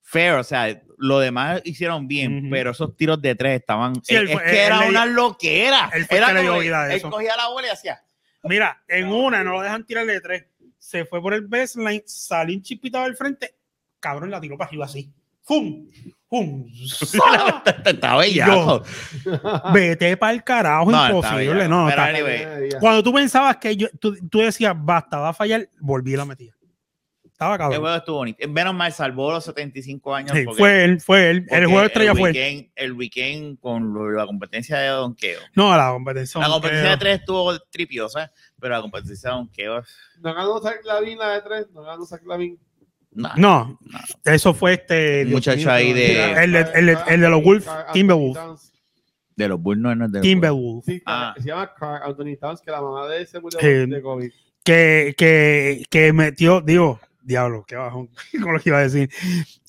fair, o sea, lo demás hicieron bien, pero esos tiros de tres estaban. Sí, él es que él era una loquera. él Era que le dio como vida a él eso. cogía la bola y hacía. Mira, en una no lo dejan tirarle de tres. Se fue por el baseline, salió un chispito al frente. Cabrón, la tiró para arriba así. ¡Fum! ¡Fum! Está bellaco. Vete para el carajo, No, imposible. No, anyway, Cuando tú pensabas que yo, tú, tú decías, basta, va a fallar, volví y la metía. Estaba El cabrón. juego estuvo bonito. Menos mal salvó los 75 años. Sí, porque- fue él, fue él. El juego estrella fue él. weekend, El weekend con la competencia de donkeo. No, la competencia. La competencia de tres estuvo tripiosa, pero la competencia de donkeo. No ganó Zach Lavin la de tres, no ganó Zach Lavin. nah. No, eso fue este. Un muchacho ahí de- El de- el de- el de los Wolves, Timberwolves. De los Bulls no no es de. Timberwolves. Sí, Ah. se llama Carl Anthony Towns, que la mamá de ese murió Eh, de COVID. que, que, que metió, digo, diablo, qué bajón con lo que iba a decir.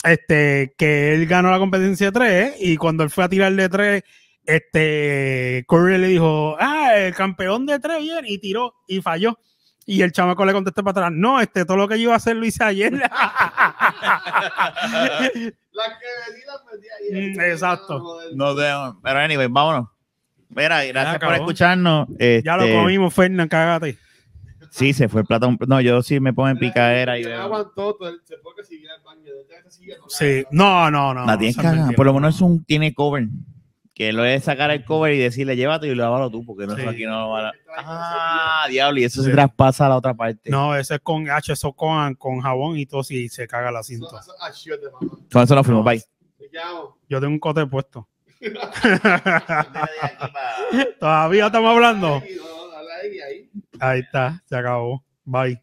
Este, que él ganó la competencia de tres y cuando él fue a tirar de tres, este, Curry le dijo, ah, el campeón de tres viene y tiró y falló. Y el chamaco le contestó para atrás, no, este, todo lo que yo iba a hacer lo hice ayer. La que metí, la metí ahí. Mm, exacto. No pero anyway, vámonos. Mira, gracias por acabó. escucharnos. ya lo Este, comimos, Fernán, cágate. Sí, se fue el plato. No, yo sí me pongo en picadera y veo. aguantó, todo el- se fue que siguiera el baño. no Sí, no, no, no. La tienes cagada. Por lo menos es un, tiene cover. Que lo es sacar el cover y decirle, llévate y lávalo tú, porque no Sí. eso aquí no lo va a. Ah, diablo, y eso se traspasa a la otra parte. No, ese es con H, eso con, con jabón y todo, si se caga la cinta. Eso- eso- ah, shit, de mamá. Con eso nos fuimos, No. bye. Yo tengo un cote puesto. Todavía estamos hablando. No, ahí, ahí. Ahí está, se acabó. Bye.